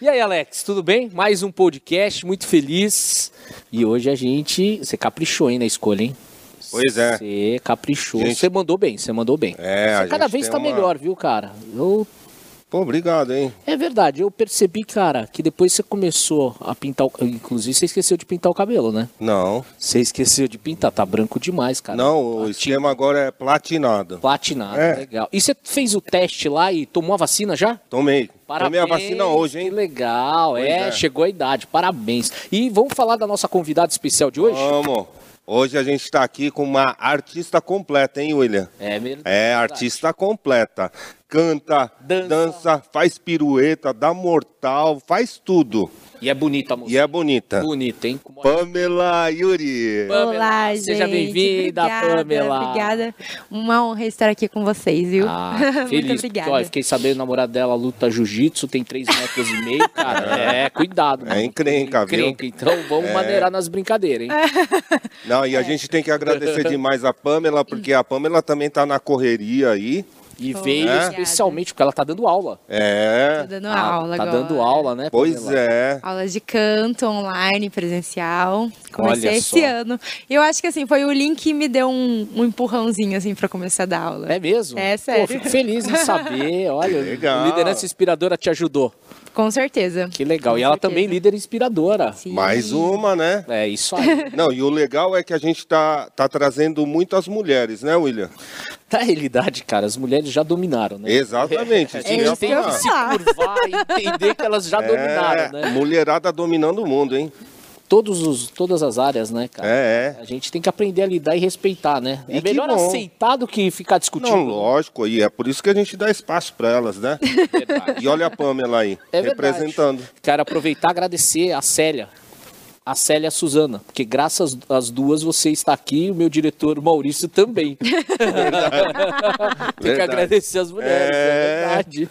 E aí, Alex, tudo bem? Mais um podcast, muito feliz. E hoje a gente. Você caprichou, hein, na escolha, hein? Pois é. Você caprichou. Gente- Você mandou bem, você mandou bem. É, a Você cada vez tá uma- melhor, viu, cara? Eu Pô, obrigado, hein? É verdade, eu percebi, cara, que depois você começou a pintar o... Inclusive, você esqueceu de pintar o cabelo, né? Não. Você esqueceu de pintar, tá branco demais, cara. Não, o Tá esquema agora é platinado. Platinado, É. legal. E você fez o teste lá e tomou a vacina já? Tomei. Parabéns, Tomei a vacina hoje, Que hein? legal, Pois é, é. chegou a idade, parabéns. E vamos falar da nossa convidada especial de hoje? Vamos. Hoje a gente tá aqui com uma artista completa, hein, William? É mesmo? É, artista completa. Canta, Dança. dança. faz pirueta, dá mortal, faz tudo. E é bonita a música. E é bonita. Bonita, hein? Como- Pamela Yuri. Pamela, Olá, seja bem-vinda, Obrigada, Pamela. Obrigada. Uma honra estar aqui com vocês, viu? Ah, Muito feliz. obrigada. Ó, eu fiquei sabendo, o namorado dela luta jiu-jitsu, tem 3 metros e meio, cara. É, cuidado. É encrenca, viu? Encrenca. Então vamos É. maneirar nas brincadeiras, hein? Não, É. e a gente tem que agradecer demais a Pamela, porque a Pamela também tá na correria aí. E Oh, veio obrigada. especialmente porque ela tá dando aula. É. Tô dando Ah, aula Tá agora. dando aula, né? Pois Pamela? é. Aulas de canto online, presencial. Comecei Olha esse só. ano. Eu acho que assim, foi o link que me deu um, um empurrãozinho assim para começar a dar aula. É mesmo? É Pô, sério. fico feliz em saber. Olha, Legal. a liderança inspiradora te ajudou. Com certeza. Que legal. Com e ela certeza. também líder inspiradora. Sim. Mais uma, né? É isso aí. Não, e o legal é que a gente tá, tá trazendo muitas mulheres, né, William? Na realidade, cara, as mulheres já dominaram, né? Exatamente. A isso gente tem que se curvar e entender que elas já dominaram, É, né? mulherada dominando o mundo, hein? Todos os, todas as áreas, né, cara? É, A gente tem que aprender a lidar e respeitar, né? E é melhor bom. aceitar do que ficar é. discutindo. Não, lógico, e é por isso que a gente dá espaço para elas, né? Verdade. E olha a Pamela aí, É verdade. representando. Quero aproveitar e agradecer a Célia. A Célia e a Suzana, porque graças às duas você está aqui e o meu diretor Maurício também. Tem que Verdade. agradecer as mulheres, é, É. verdade.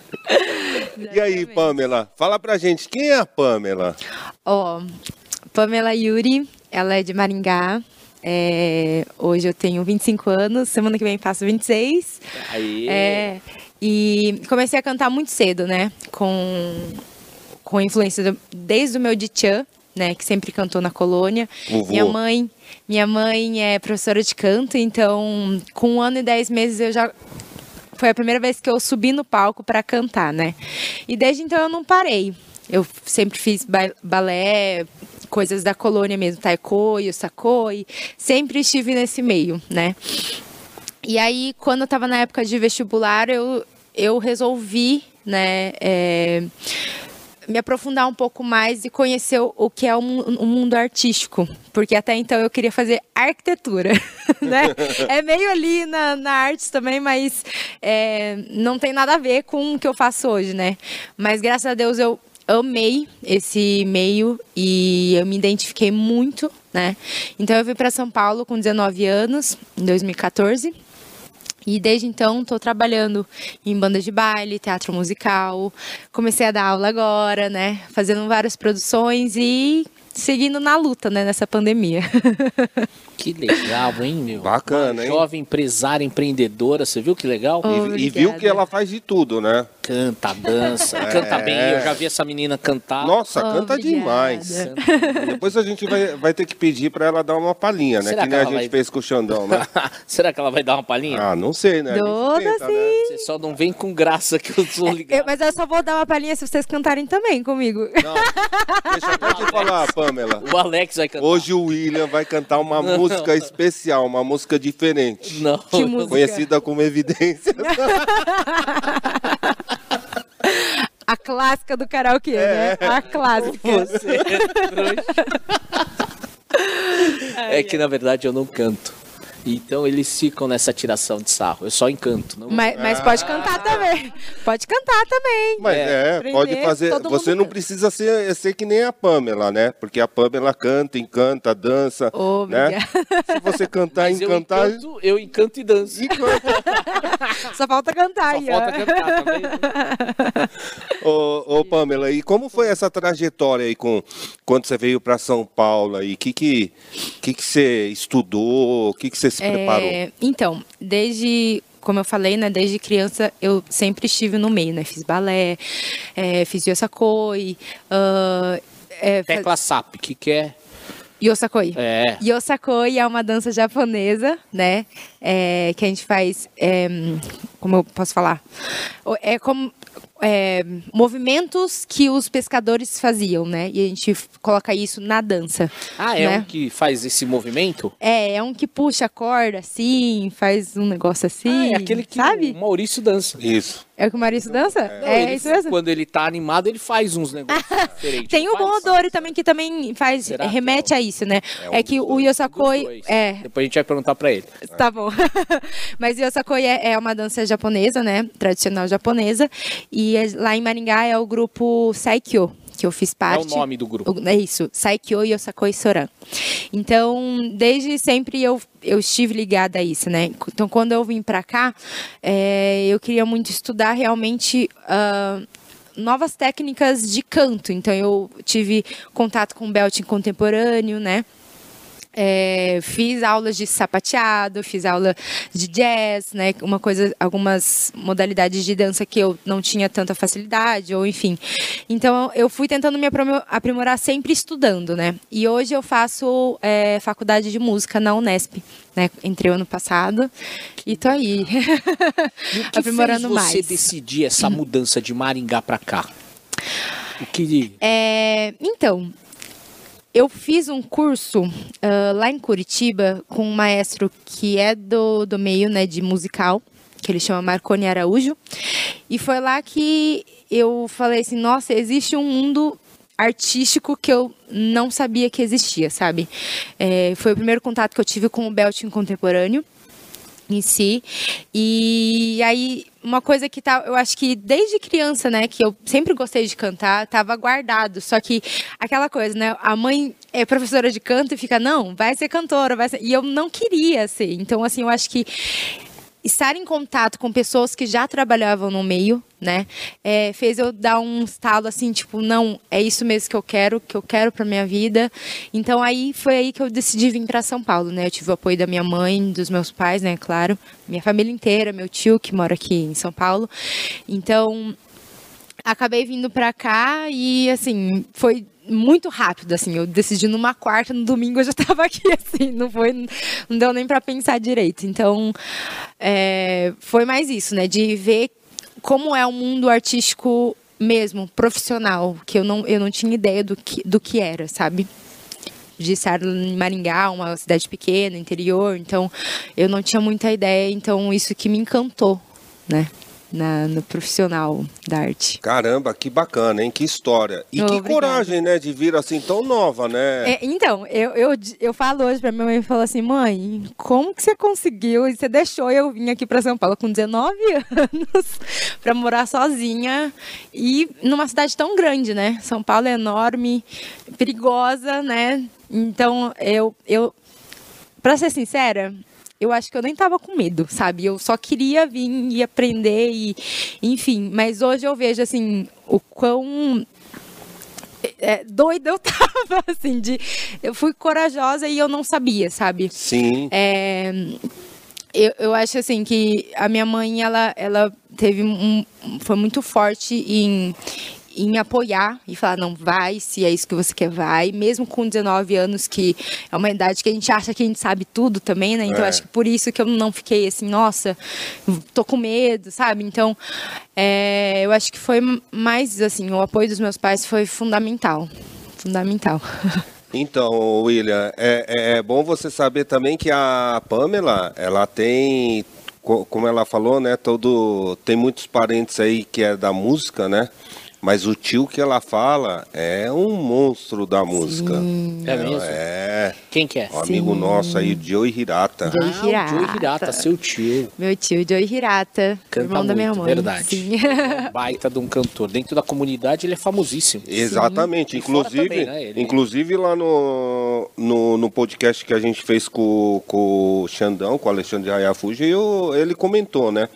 E aí, Pamela, fala pra gente, quem é a Pamela? Ó, Pamela Yuri, ela é de Maringá. É, hoje eu tenho 25 anos, semana que vem faço 26. Aí, É, e comecei a cantar muito cedo, né? Com, com influência do- desde o meu Dichan, né? Que sempre cantou na colônia. Vovô. Minha mãe, minha mãe é professora de canto, então com um ano e dez meses eu já foi a primeira vez que eu subi no palco para cantar, né? E desde então eu não parei. Eu sempre fiz ba- balé, coisas da colônia mesmo, taekwondo, sakoi, sempre estive nesse meio, né? E aí, quando eu tava na época de vestibular, eu, eu resolvi, né, é, me aprofundar um pouco mais e conhecer o, que é o, mu- o mundo artístico. Porque até então eu queria fazer arquitetura, né? É meio ali na, na artes também, mas é, não tem nada a ver com o que eu faço hoje, né? Mas graças a Deus eu amei esse meio e eu me identifiquei muito, né? Então eu vim para São Paulo com 19 anos, em 2014. E desde então estou trabalhando em banda de baile, teatro musical. Comecei a dar aula agora, né? Fazendo várias produções e seguindo na luta, né? Nessa pandemia. que legal, hein, meu? Bacana, Uma hein? Jovem empresária, empreendedora, você viu que legal? Oh. E, e viu que ela faz de tudo, né? Canta, dança, canta bem. Eu já vi essa menina cantar. Nossa, canta obrigada. demais. Canta. Depois a gente vai, vai ter que pedir pra ela dar uma palhinha, né? Será que que nem a gente vai- fez com o Xandão, né? Será que ela vai dar uma palhinha? Ah, não sei, né? A gente Dou, tenta, sim. né? Você só não vem com graça que eu sou ligado. Eu- mas eu só vou dar uma palhinha se vocês cantarem também comigo. Não, deixa eu te falar, Pamela. O Alex vai cantar. Hoje o William vai cantar uma música especial, uma música diferente. Não. Que música? Conhecida como Evidência. A clássica do karaokê, né? A clássica. Você é trouxa. É que na verdade eu não canto. Então eles ficam nessa tiração de sarro. Eu só encanto. Não... Mas, mas pode cantar também. Pode cantar também. Mas é, Aprender, pode fazer. Você não canta. precisa ser, ser que nem a Pamela, né? Porque a Pamela canta, encanta, dança. né? Obrigada. Se você cantar, Mas eu encantar. encanto, eu encanto e danço. Encanta. Só falta cantar Só falta cantar, tá vendo? Ô, ô, Pamela, e como foi essa trajetória aí com quando você veio para São Paulo aí? O que que, que que você estudou? O que que você se preparou? É, então, desde como eu falei, né, desde criança eu sempre estive no meio, né? Fiz balé, é, fiz yosakoi, uh, é, Tecla SAP, que que é? Yosakoi. É. Yosakoi é uma dança japonesa, né? É, que a gente faz. É, como eu posso falar? É como é, movimentos que os pescadores faziam, né? E a gente coloca isso na dança. Ah, é né? um que faz esse movimento? É, é um que puxa a corda assim, faz um negócio assim. Ah, é aquele que sabe? o Maurício dança. Isso. É o que o Maurício dança? É, é ele, isso mesmo? Quando ele tá animado, ele faz uns negócios diferentes. Tem o Faz? Bomodori também, que também faz, Será remete é a isso, né? É um É, que o. Yosakoi. É, Depois a gente vai perguntar pra ele. Tá bom. Mas Yosakoi é, é uma dança japonesa, né? Tradicional japonesa. E é- lá em Maringá é o grupo Saikyo, que eu fiz É parte. o nome do grupo. É isso, Saikyo Yosakoi Soran. Então, desde sempre eu, eu estive ligada a isso, né? Então, quando eu vim pra cá, é, eu queria muito estudar realmente. ah, novas técnicas de canto, então eu tive contato com belting contemporâneo, né? É, fiz aulas de sapateado, fiz aula de jazz, né? Uma coisa, algumas modalidades de dança que eu não tinha tanta facilidade, ou enfim. Então eu fui tentando me aprimo- aprimorar sempre estudando, né? E hoje eu faço é, faculdade de música na Unesp, né? Entrei ano passado e tô aí. E o que aprimorando fez você mais. decidir essa mudança de Maringá pra cá? O que... É, então, eu fiz um curso ah, lá em Curitiba com um maestro que é do, do meio né, de musical, que ele chama Marconi Araújo. E foi lá que eu falei assim, nossa, existe um mundo artístico que eu não sabia que existia, sabe? É, foi o primeiro contato que eu tive com o belting contemporâneo em si. E aí, uma coisa que tá, eu acho que desde criança, né, que eu sempre gostei de cantar, tava guardado. Só que aquela coisa, né, a mãe é professora de canto e fica, não, vai ser cantora, vai ser. E eu não queria ser. Então, assim, eu acho que estar em contato com pessoas que já trabalhavam no meio, né, é, fez eu dar um estalo assim, tipo, não, é isso mesmo que eu quero, que eu quero para minha vida. Então aí foi aí que eu decidi vir para São Paulo, né? Eu tive o apoio da minha mãe, dos meus pais, né, claro, minha família inteira, meu tio que mora aqui em São Paulo. Então, acabei vindo pra cá e assim, foi muito rápido, assim, eu decidi numa quarta, no domingo eu já tava aqui, assim, não foi, não deu nem pra pensar direito, então, é, foi mais isso, né, de ver como é o mundo artístico mesmo, profissional, que eu não, eu não tinha ideia do que, do que era, sabe? de estar em Maringá, uma cidade pequena, interior, então eu não tinha muita ideia, então isso que me encantou, né, na, no profissional da arte. Caramba, que bacana, hein? Que história. E que Obrigada. coragem, né? De vir assim tão nova, né? É, então, eu, eu, eu falo hoje pra minha mãe e falo assim, mãe, como que você conseguiu e você deixou eu vir aqui pra São Paulo com 19 anos pra morar sozinha e numa cidade tão grande, né? São Paulo é enorme, perigosa, né? Então, eu, eu pra ser sincera, eu acho que eu nem tava com medo, sabe? Eu só queria vir e aprender e, enfim. Mas hoje eu vejo, assim, o quão é, doida eu tava, assim, de... Eu fui corajosa e eu não sabia, sabe? Sim. É, eu, eu acho, assim, que a minha mãe, ela, ela teve um... Foi muito forte em em apoiar e falar, não, vai, se é isso que você quer, vai. Mesmo com 19 anos, que é uma idade que a gente acha que a gente sabe tudo também, né? Então, É. acho que por isso que eu não fiquei assim, nossa, tô com medo, sabe? Então, é, eu acho que foi mais, assim, o apoio dos meus pais foi fundamental. Fundamental. Então, William, é, é- é bom você saber também que a Pamela, ela tem, co- como ela falou, né, todo, tem muitos parentes aí que é da música, né? Mas o tio que ela fala é um monstro da música. É mesmo? É, Quem que é? um amigo nosso aí, o Joe Hirata. Ah, o Joe Hirata. Hirata, seu tio. Meu tio, Joey Hirata, Canta irmão da minha muito, mãe. verdade. Sim. Baita de um cantor. Dentro da comunidade ele é famosíssimo. Exatamente, inclusive, também, né, ele- inclusive lá no, no, no podcast que a gente fez com, com o Xandão, com o Alexandre Hayafuji, eu, ele comentou, né?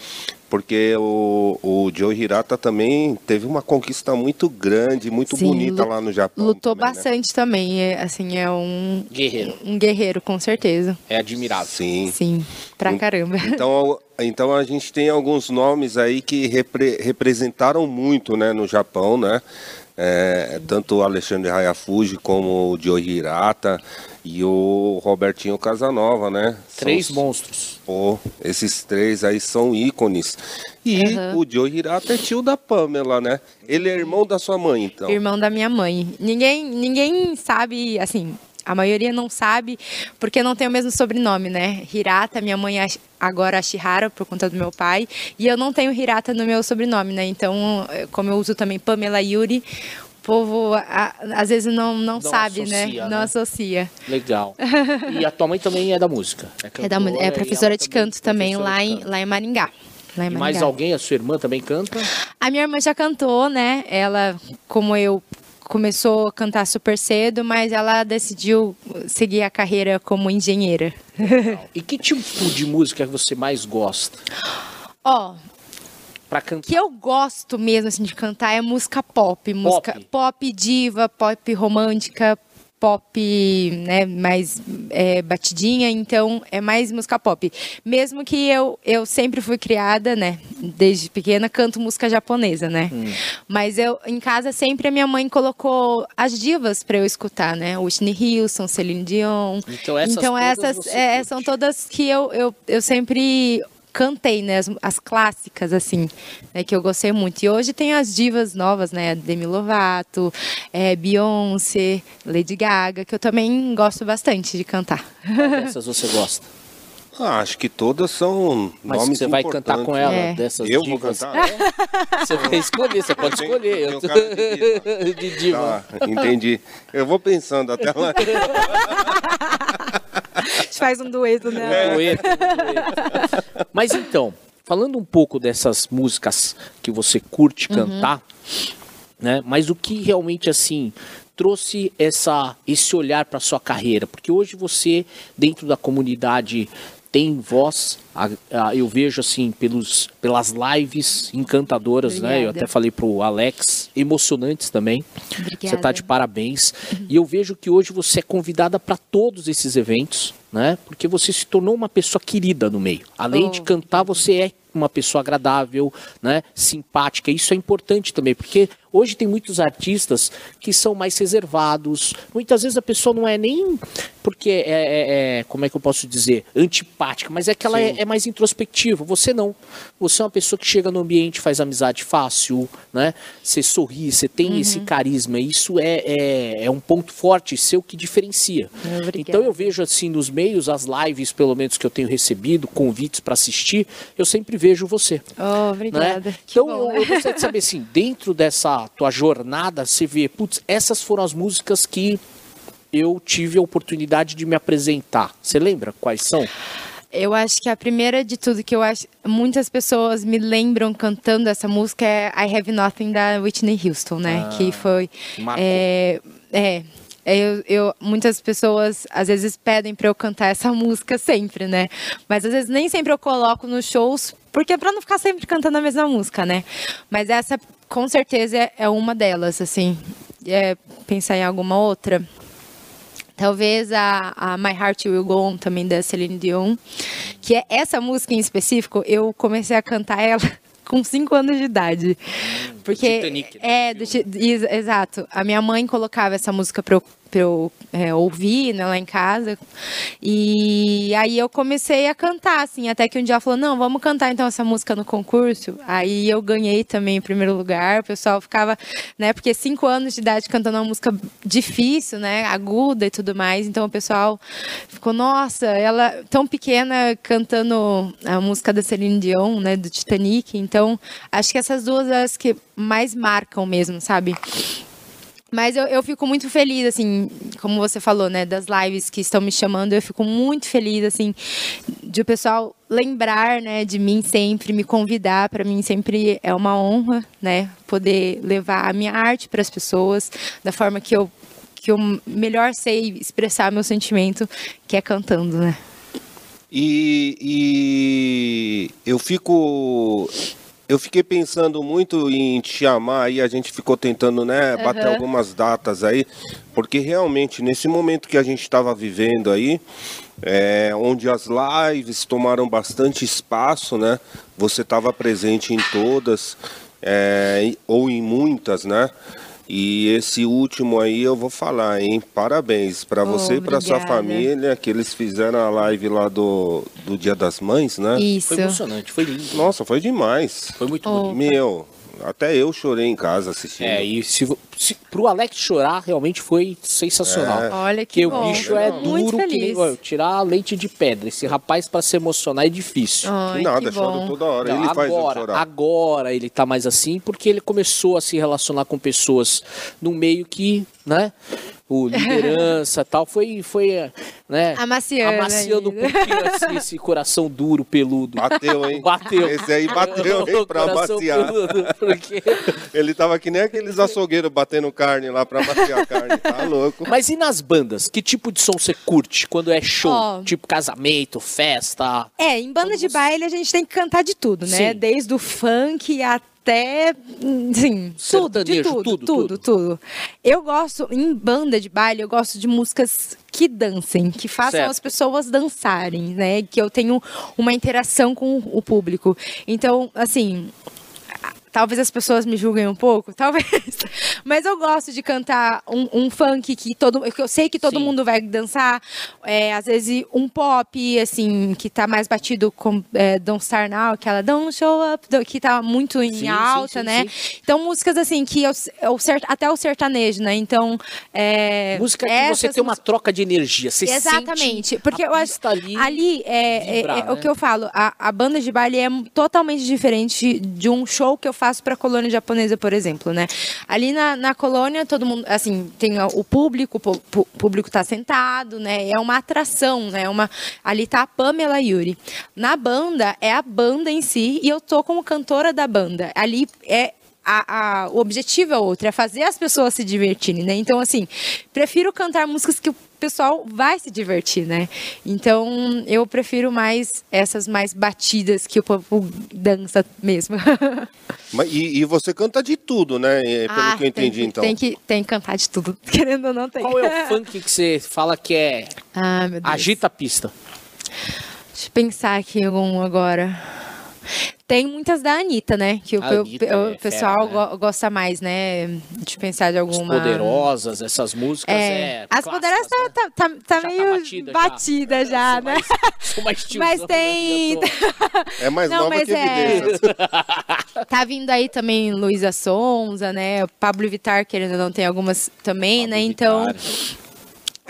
Porque o, o Joe Hirata também teve uma conquista muito grande, muito Sim, bonita lá no Japão. Lutou também, né? bastante também. É, assim, é um, Guerreiro. um guerreiro, com certeza. É admirável. Sim. Sim, pra caramba. Então, então a gente tem alguns nomes aí que repre- representaram muito, né, no Japão, né? É, tanto o Alexandre Hayafuji como o Joe Hirata e o Robertinho Casanova, né? São Três os- monstros. Pô, esses três aí são ícones. E Aham. o Joe Hirata é tio da Pamela, né? Ele é irmão da sua mãe, então. Irmão da minha mãe. Ninguém, ninguém sabe, assim, a maioria não sabe, porque não tem o mesmo sobrenome, né? Hirata, minha mãe é agora Shihara, por conta do meu pai, e eu não tenho Hirata no meu sobrenome, né? Então, eh, como eu uso também Pamela Yuri, o povo a- às vezes não, não, Não sabe, associa, né? né? Não associa. Legal. E a tua mãe também é da música. É, da, cantora é e professora ela de canto também, professora lá em, canto. lá em Maringá. Lá em Maringá. mais alguém, a sua irmã também canta? A minha irmã já cantou, né? Ela, como eu, começou a cantar super cedo, mas ela decidiu seguir a carreira como engenheira. E que tipo de música que você mais gosta Ó, pra cantar? que eu gosto mesmo assim de cantar é música pop, música pop diva, pop romântica, pop, né, mais é, batidinha, então é mais música pop. Mesmo que eu, eu sempre fui criada, né, desde pequena canto música japonesa, né? Mas eu em casa sempre a minha mãe colocou as divas para eu escutar, né? Whitney Houston, Celine Dion. Então essas então essas é, são todas que eu, eu, eu sempre cantei, né? As, as clássicas, assim, né? Que eu gostei muito. E hoje tem as divas novas, né? Demi Lovato, é, Beyoncé, Lady Gaga, que eu também gosto bastante de cantar. Qual dessas você gosta? Ah, acho que todas são Mas nomes você vai cantar com ela, É. dessas Eu vou divas? cantar? Você vai escolher, você pode Eu tenho- escolher. eu tenho de diva. de diva. Tá, entendi. Eu vou pensando até lá. A gente faz um dueto, né? Dueto, dueto. Mas então, falando um pouco dessas músicas que você curte Uhum. cantar, né? Mas o que realmente assim trouxe essa esse olhar para sua carreira? Porque hoje você dentro da comunidade tem voz, eu vejo assim pelos pelas lives encantadoras, né? Eu Obrigada. até falei pro Alex, emocionantes também. Você tá de Obrigada. parabéns. E eu vejo que hoje você é convidada para todos esses eventos, né? Porque você se tornou uma pessoa querida no meio. Além de Oh, cantar, você é uma pessoa agradável, né? Simpática. Isso é importante também, porque hoje tem muitos artistas que são mais reservados. Muitas vezes a pessoa não é nem porque é, é- é- como é que eu posso dizer, antipática, mas é que ela é, é mais introspectiva. Você não. Você é uma pessoa que chega no ambiente, faz amizade fácil, né? Você sorri, você tem esse carisma. Isso é, é, é um ponto forte seu que diferencia. Obrigada. Então eu vejo assim nos meios, as lives, pelo menos que eu tenho recebido, convites para assistir, eu sempre vejo você. Oh, Né? obrigada. Que Então bom. eu, eu gostaria de saber assim, dentro dessa tua jornada, você vê, putz, essas foram as músicas que eu tive a oportunidade de me apresentar. Você lembra quais são? Eu acho que a primeira de tudo que eu acho muitas pessoas me lembram cantando essa música é I Have Nothing da Whitney Houston, né? Ah, que foi marcou. é é, eu, eu- muitas pessoas às vezes pedem para eu cantar essa música sempre, né? Mas às vezes nem sempre eu coloco nos shows, porque é para não ficar sempre cantando a mesma música, né? Mas essa com certeza é, é uma delas, assim. É, pensar em alguma outra. Talvez a, a My Heart Will Go On também da Celine Dion, que é essa música em específico, eu comecei a cantar ela com 5 anos de idade. Porque Titanic, né? é do exato. A minha mãe colocava essa música para eu, pra eu é, ouvir né, lá em casa. E aí eu comecei a cantar, assim, até que um dia ela falou: "Não, vamos cantar então essa música no concurso". Aí eu ganhei também em primeiro lugar. O pessoal ficava, né, porque cinco anos de idade cantando uma música difícil, né, aguda e tudo mais. Então o pessoal ficou: "Nossa, ela tão pequena cantando a música da Celine Dion, né, do Titanic". Então, acho que essas duas as que mais marcam mesmo, sabe? Mas eu, eu fico muito feliz, assim, como você falou, né, das lives que estão me chamando, eu fico muito feliz, assim, de o pessoal lembrar, né, de mim sempre, me convidar, para mim sempre é uma honra, né, poder levar a minha arte para as pessoas da forma que eu que eu melhor sei expressar meu sentimento, que é cantando, né? E, e eu fico. Eu fiquei pensando muito em te chamar aí, a gente ficou tentando, né, bater Aham. algumas datas aí, porque realmente nesse momento que a gente estava vivendo aí, é, onde as lives tomaram bastante espaço, né? Você estava presente em todas, é, ou em muitas, né? E esse último aí eu vou falar, hein? Parabéns para Oh, você e para sua família, que eles fizeram a live lá do, do Dia das Mães, né? Isso. Foi emocionante, foi lindo. Nossa, foi demais. Foi muito Oh. bonito. Meu, até eu chorei em casa assistindo. É, e se, se, pro Alex chorar, realmente foi sensacional. Olha que Porque bom. o bicho é duro que ó, tirar leite de pedra. Esse rapaz, para se emocionar, é difícil. Ai, nada, choro toda hora. Não, Ele faz eu agora, chorar. agora ele tá mais assim porque ele começou a se relacionar com pessoas num meio que, né? O liderança e tal, foi, foi né? Amaciando Amaciando um pouquinho assim, esse coração duro, peludo. Bateu, hein? Bateu. Esse aí bateu, hein? Pra amaciar. peludo, porque... Ele tava que nem aqueles açougueiros batendo carne lá pra maciar a carne. Tá louco. Mas e nas bandas? Que tipo de som você curte quando é show? Ó. Tipo casamento, festa? É, em banda de baile a gente tem que cantar de tudo, né? Sim. Desde o funk até, sim, tudo, de Sertanejo, tudo, tudo, tudo, tudo, Eu gosto, em banda de baile, eu gosto de músicas que dancem, que façam as pessoas dançarem, né? Que eu tenho uma interação com o público. Então, assim, Talvez as pessoas me julguem um pouco, talvez. Mas eu gosto de cantar um, um funk que todo, que eu sei que todo Sim. mundo vai dançar. É, às vezes um pop, assim, que tá mais batido com é, Don't Start Now, aquela Don't Show Up, que tá muito em Sim, alta, sim, né? Então músicas assim que eu, eu até o sertanejo, né? Então é, Música que você tem uma troca de energia. Você Exatamente, porque eu acho ali. ali é, é- vibrar, é o né? que eu falo, a, a banda de baile é totalmente diferente de um show que eu faço para colônia japonesa, por exemplo, né? Ali na, na colônia todo mundo, assim, tem o público, o público tá sentado, né? É uma atração, né? Uma ali tá a Pamela Yuri. Na banda é a banda em si e eu tô como cantora da banda. Ali é a- a- o objetivo é outro, é fazer as pessoas se divertirem, né? Então, assim, prefiro cantar músicas que o pessoal vai se divertir, né? Então, eu prefiro mais essas mais batidas que o povo dança mesmo. Mas, e, e você canta de tudo, né? É, Pelo Ah, que eu tem entendi, então. Tem que, tem que cantar de tudo, querendo ou não, tem. Qual é o funk que você fala que é Ah, meu Deus. agita a pista? Deixa eu pensar aqui em algum agora. Tem muitas da Anitta, né? Que o, Anitta o é pessoal fera, né? go- gosta mais, né? De pensar de As alguma. poderosas, essas músicas é. É, as poderosas tá, né? tá, tá, tá tá meio batida batida, já. já, Sou né? mais- sou mais tiozão, Mas né? tem. É mais Não, nova mas que é-. Tá vindo aí também Luísa Sonza, né? Pablo Vittar, querendo ou não, tem algumas também, né? Pablo Então, Vittar.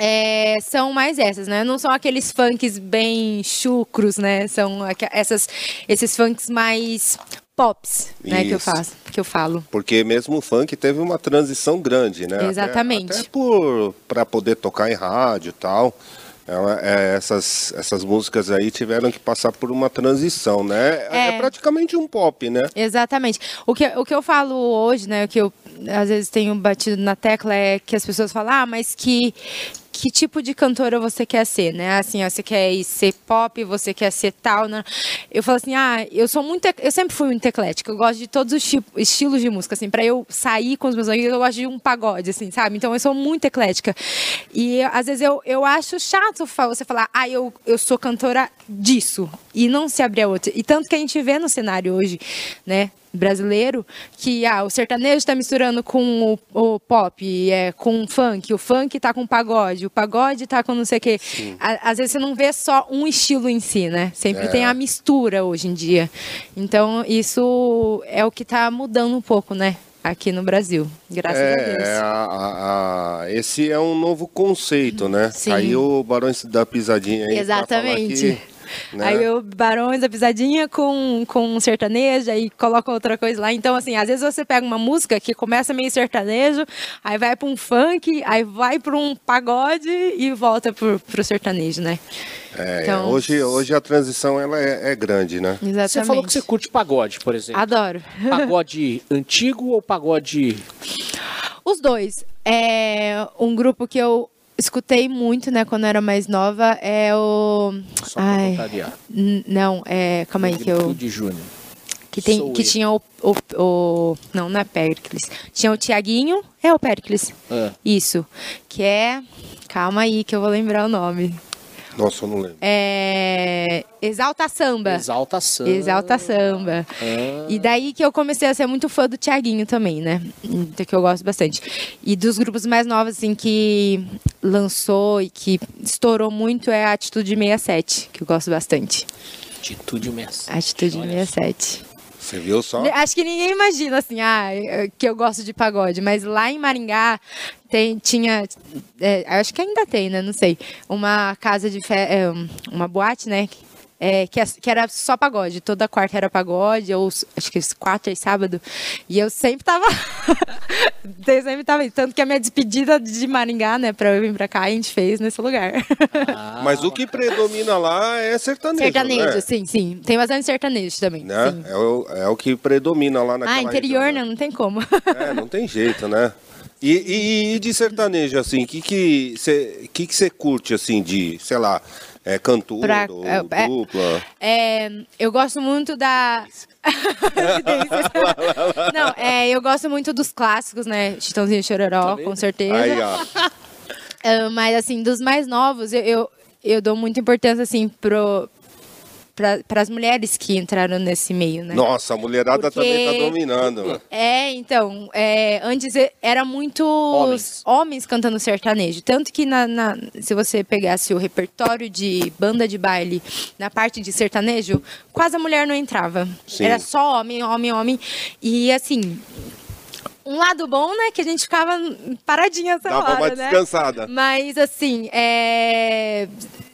É, são mais essas, né? Não são aqueles funks bem chucros, né? São essas, esses funks mais pops, né? Que eu Isso. faço, que eu falo. Porque mesmo o funk teve uma transição grande, né? Até- Exatamente. Até, por para poder tocar em rádio e tal. Ela- é, essas, essas músicas aí tiveram que passar por uma transição, né? É, É. praticamente um pop, né? Exatamente. O que, o que eu falo hoje, né, o que eu às vezes tenho batido na tecla é que as pessoas falam, ah, mas que, que tipo de cantora você quer ser, né? Assim, ó, você quer ser pop, você quer ser tal, né? Eu falo assim, ah, eu sou muito, eu sempre fui muito eclética, eu gosto de todos os tipo- estilos de música, assim, para eu sair com os meus amigos, eu gosto de um pagode, assim, sabe? Então eu sou muito eclética. E às vezes eu, eu acho chato você falar, ah, eu, eu sou cantora disso, e não se abrir a outra. E tanto que a gente vê no cenário hoje, né? Brasileiro que ah, o sertanejo está misturando com o, o pop, é, com o funk, o funk tá com o pagode, o pagode tá com não sei o quê. À- Às vezes você não vê só um estilo em si, né? Sempre É. tem a mistura hoje em dia. Então, isso é o que tá mudando um pouco, né? Aqui no Brasil. Graças a Deus. É, a- a- a- esse é um novo conceito, né? Sim. Aí o Barões da Pisadinha aí. Exatamente. Né? Aí o Barões da Pisadinha com, com um sertanejo, aí coloca outra coisa lá. Então, assim, às vezes você pega uma música que começa meio sertanejo, aí vai para um funk, aí vai para um pagode e volta pro, pro sertanejo, né? É, Então- hoje, hoje a transição ela é, é grande, né? Exatamente. Você falou que você curte pagode, por exemplo. Adoro. Pagode antigo ou pagode. Os dois. É um grupo que eu escutei muito, né, quando eu era mais nova, é o. Só Ai, não, é. Calma aí, que eu. Negritude Júnior. Que, tem, Sou que eu. tinha o, o, o- Não, não é Pericles. Tinha o Tiaguinho. É o Pericles. Ah. Isso. Que é. Calma aí, que eu vou lembrar o nome. Nossa, eu não lembro. É. Exalta Samba. Exalta Samba. Exalta Samba. Ah. E daí que eu comecei a ser muito fã do Tiaguinho também, né? Então, que eu gosto bastante. E dos grupos mais novos, assim, que lançou e que estourou muito é a Atitude 67, que eu gosto bastante. Atitude Messi. Atitude Olha 67. Você viu só? Acho que ninguém imagina, assim, ah, que eu gosto de pagode, mas lá em Maringá tem, tinha, é, acho que ainda tem, né, não sei, uma casa de, fe é, um, uma boate, né, é, que, é- que era só pagode, toda quarta era pagode, ou acho que quarta e sábado, e eu sempre tava, eu sempre tava, tanto que a minha despedida de Maringá, né, pra eu vir pra cá, a gente fez nesse lugar. Ah, Mas o que predomina lá é sertanejo. sertanejo, né? sim, sim, tem bastante sertanejo também, Né? sim. É, o, é o que predomina lá naquela Ah, interior, região, né, não tem como. É, não tem jeito, né? E, e- e de sertanejo, assim, o que que você que que você curte, assim, de, sei lá, é, cantor Pra- ou é, é- dupla? É, eu gosto muito da. Não, é, eu gosto muito dos clássicos, né? Chitãozinho e Chororó, com certeza. Aí, ó. Ah, mas, assim, dos mais novos, eu, eu, eu dou muita importância, assim, pro. Para as mulheres que entraram nesse meio, né? Nossa, a mulherada Porque- também tá dominando. É, então, é, antes era muito Homens. homens cantando sertanejo. Tanto que na, na- se você pegasse o repertório de banda de baile na parte de sertanejo, quase a mulher não entrava. Sim. Era só homem, homem, homem. E assim. Um lado bom, né? Que a gente ficava paradinha essa Dava hora, uma né? descansada. Mas, assim, é...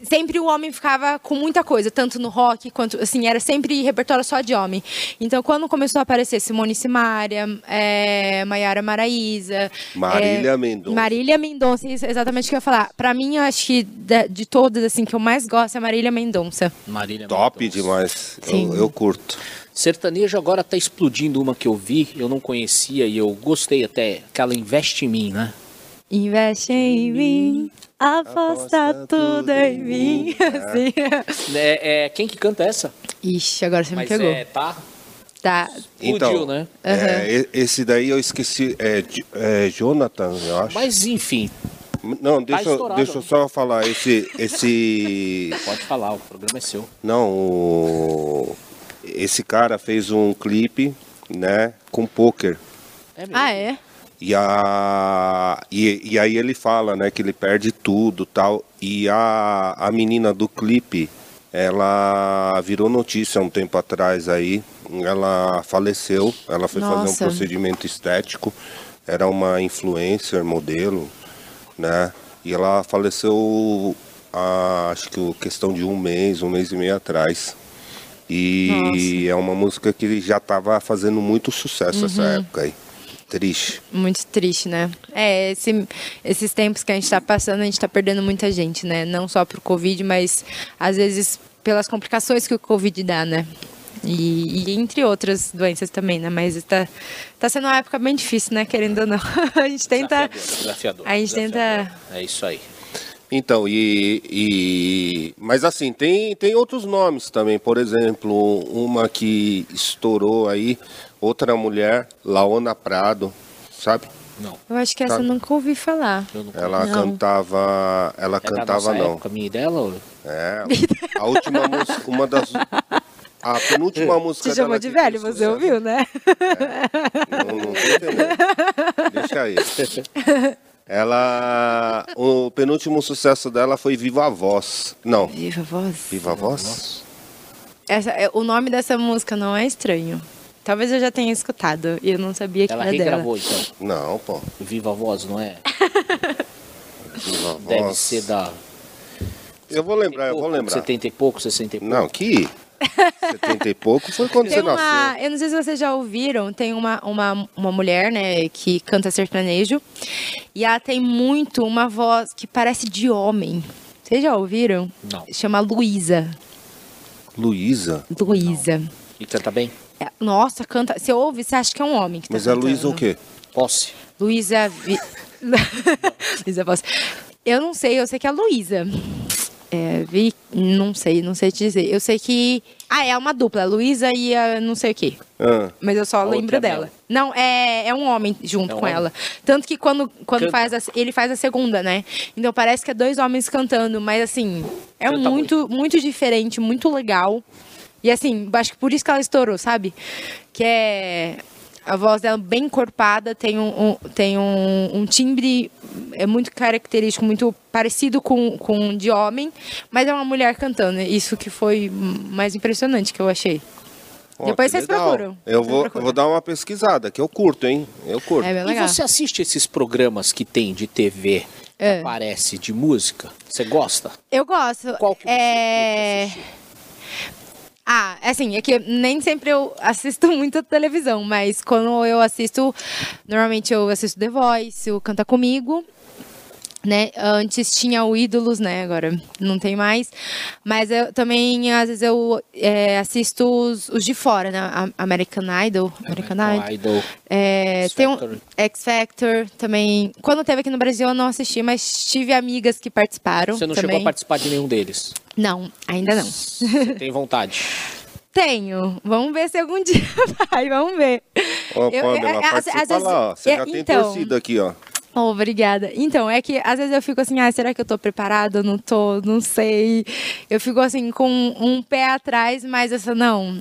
sempre o homem ficava com muita coisa, tanto no rock quanto, assim, era sempre repertório só de homem. Então, quando começou a aparecer Simone Simaria, é... Maiara Maraíza... Marília é... Mendonça. Marília Mendonça, isso é exatamente o que eu ia falar. Pra mim, eu acho que de, de todas, assim, que eu mais gosto é Marília Mendonça. Marília Top Mendonça. demais. Sim. Eu, eu curto. Sertanejo agora tá explodindo uma que eu vi, eu não conhecia e eu gostei até, aquela Investe em mim, né? Investe em mim, aposta Aposta tudo em mim. Assim. É, é, quem que canta essa? Ixi, agora você me Mas pegou. é, tá? Tá. Explodiu, né? é, e- esse daí eu esqueci. É, é Jonathan, eu acho. Mas enfim, Não, deixa, eu- estourado. deixa eu só falar. Esse. esse pode falar, o programa é seu. não, o- esse cara fez um clipe, né, com poker. É. Ah, é? E, a, e, e aí ele fala, né, que ele perde tudo tal. E a, a menina do clipe, ela virou notícia um tempo atrás aí. Ela faleceu, ela foi fazer Nossa. um procedimento estético. Era uma influencer, modelo, né? E ela faleceu, ah, acho que questão de um mês, um mês e meio atrás. E é uma música que já estava fazendo muito sucesso essa Uhum. época aí. Triste. Muito triste, né? É, esse- esses tempos que a gente tá passando, a gente tá perdendo muita gente, né? Não só pro Covid, mas às vezes pelas complicações que o Covid dá, né? E, e entre outras doenças também, né? Mas tá, tá sendo uma época bem difícil, né? Querendo ou não. A gente tenta. Desafiador, desafiador, A gente desafiador. tenta. É isso aí. Então, e, e- Mas assim, tem, tem outros nomes também. Por exemplo, uma que estourou aí, outra mulher, Laona Prado, sabe? Não, Eu acho que essa Tá. eu nunca ouvi falar. eu não Ela Não. cantava. Ela É cantava não. época, minha dela? ou- É. A última música, uma das. A penúltima música Te chamou dela de velho, você sucesso. ouviu, né? Não, não tô entendendo. Deixa aí. Ela. O penúltimo sucesso dela foi Viva a Voz. Não. Viva a voz. Viva a Voz? Essa, é, o nome dessa música não é estranho. Talvez eu já tenha escutado e eu não sabia que Ela era dela. regravou, então. Não, pô. Viva a voz, não é? Viva a Voz. Deve ser da. Eu vou lembrar, eu vou lembrar. 70 e pouco, 60 e pouco. Não, que 70 e pouco foi quando Tem você uma, nasceu. eu não sei se vocês já ouviram, tem uma, uma, uma mulher, né, que canta sertanejo. E ela tem muito uma voz que parece de homem. Vocês já ouviram? Não. Chama Luísa. Luísa? Luísa. E canta bem? É, Nossa, canta. Você ouve, você acha que é um homem que tá Mas é cantando. Luísa o quê? Posse. Luísa. Vi... Luísa Voz. Eu não sei, eu sei que é a Luísa. É, vi, não sei, não sei te dizer. Eu sei que. Ah, é uma dupla, a Luísa e a não sei o quê. Ah, Mas eu só lembro é dela. Não, é, é um homem junto É um com homem. ela. Tanto que quando, quando Canta. faz a, ele faz a segunda, né? Então parece que é dois homens cantando, mas assim, é Canta muito, muito diferente, muito legal. E assim, acho que por isso que ela estourou, sabe? Que é. A voz dela bem encorpada, tem um, um- tem um, um timbre é muito característico, muito parecido com, com de homem, mas é uma mulher cantando. Isso que foi mais impressionante que eu achei. Depois vocês legal. procuram. Eu Vocês vou, procuram. vou dar uma pesquisada, que eu curto, hein? Eu curto. É E você assiste esses programas que tem de TV que É. aparece de música? Você gosta? Eu gosto. Qual que você é... Ah, assim, é que nem sempre eu assisto muito televisão, mas quando eu assisto, normalmente eu assisto The Voice, o Canta Comigo, né? Antes tinha o Ídolos, né? Agora não tem mais. Mas eu também, às vezes, eu é, assisto os, os de fora, né? American Idol. American Idol. Idol. É, X tem um Factor. X Factor também. Quando teve aqui no Brasil, eu não assisti, mas tive amigas que participaram. Você não também. chegou a participar de nenhum deles? Não, ainda não. Você tem vontade? Tenho. Vamos ver se algum dia vai. Vamos ver. Ó, Eu- Pamela, é, é, às- participa às vezes- lá, ó. Você é, já tem então. torcida aqui, ó. Oh, obrigada. Então, é que às vezes eu fico assim, ah, será que eu tô preparada? Eu Não tô, não sei. Eu fico assim com um pé atrás, mas essa não.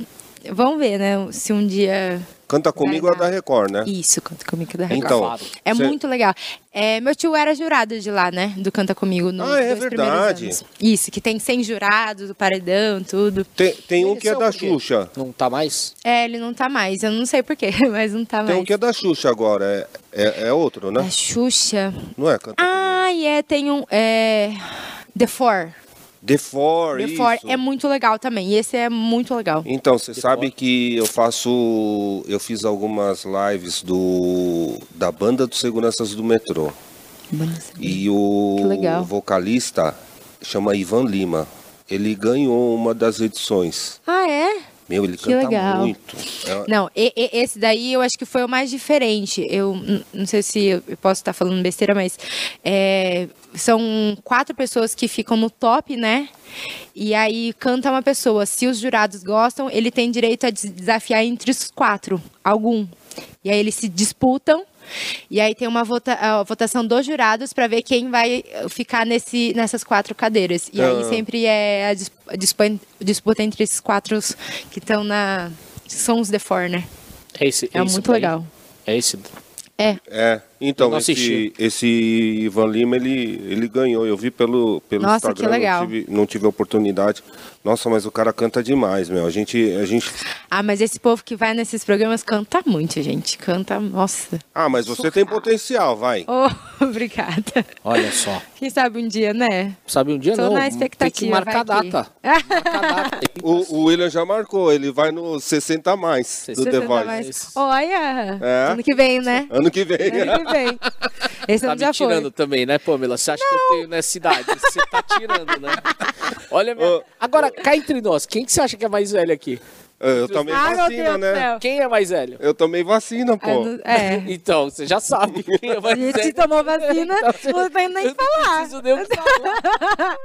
Vamos ver, né? Se um dia. Canta comigo é da. Record, né? Isso, canta comigo da Record. Então. É cê- muito legal. É, meu tio era jurado de lá, né? Do Canta Comigo. Nos Ah, é verdade. anos. Isso, que tem 100 jurados, o paredão, tudo. Tem, tem um que é saiu da? Xuxa. Não tá mais? É, ele não tá mais. Eu não sei porquê, mas não tá Tem mais. um que é da Xuxa agora. É, é, é outro, né? A Xuxa. Não é? Canta Ah, e é, tem um. É... The Four. The Four, The isso. É muito legal também. E esse é muito legal. Então, você The sabe Four. que eu faço. Eu fiz algumas lives do da banda dos seguranças do metrô. E o Que legal. vocalista chama Ivan Lima. Ele ganhou uma das edições. Ah, é? Meu, ele Que canta legal. muito. É- Não, e- e- esse daí eu acho que foi o mais diferente. Eu não sei se eu posso estar falando besteira, mas é, são quatro pessoas que ficam no top, né? E aí canta uma pessoa. Se os jurados gostam, ele tem direito a des- desafiar entre os quatro, algum. E aí eles se disputam. E aí tem uma vota- a votação dos jurados para ver quem vai ficar nesse, nessas quatro cadeiras. E aí Ah. sempre é a dis- a disputa, disputa entre esses quatro que estão na. São os The Four, né? É, esse, É esse muito daí? legal. É esse. É. É, então, esse, assisti. esse Ivan Lima, ele, ele ganhou. Eu vi pelo, pelo Nossa, que Instagram, legal. Não, tive, não tive oportunidade. Nossa, mas o cara canta demais, meu. A gente, a gente... Ah, mas esse povo que vai nesses programas canta muito, gente. Canta, nossa. Ah, mas você tem potencial, vai. Oh, obrigada. Olha só. Quem sabe um dia, né? Sabe um dia Tô não. na Tem que expectativa, marcar que- data. Marcar a data. O, o William já marcou, ele vai no 60 a mais do 60 The Você Voice. mais- Olha! É. Ano que vem, né? Ano que vem. Ano que vem. Esse Tá ano já me tirando foi. também, né, Pamela? Você acha que eu tenho nessa idade? Você tá tirando, né? Olha, minha... Ô. agora, cá entre nós, quem que você acha que é mais velho aqui? Eu tomei Ah, meu vacina, né? Quem é mais velho? Eu tomei vacina, pô. Ano- É. Então, você já sabe quem é mais velho. tomou vacina, não tem nem Eu não falar. preciso nem falar.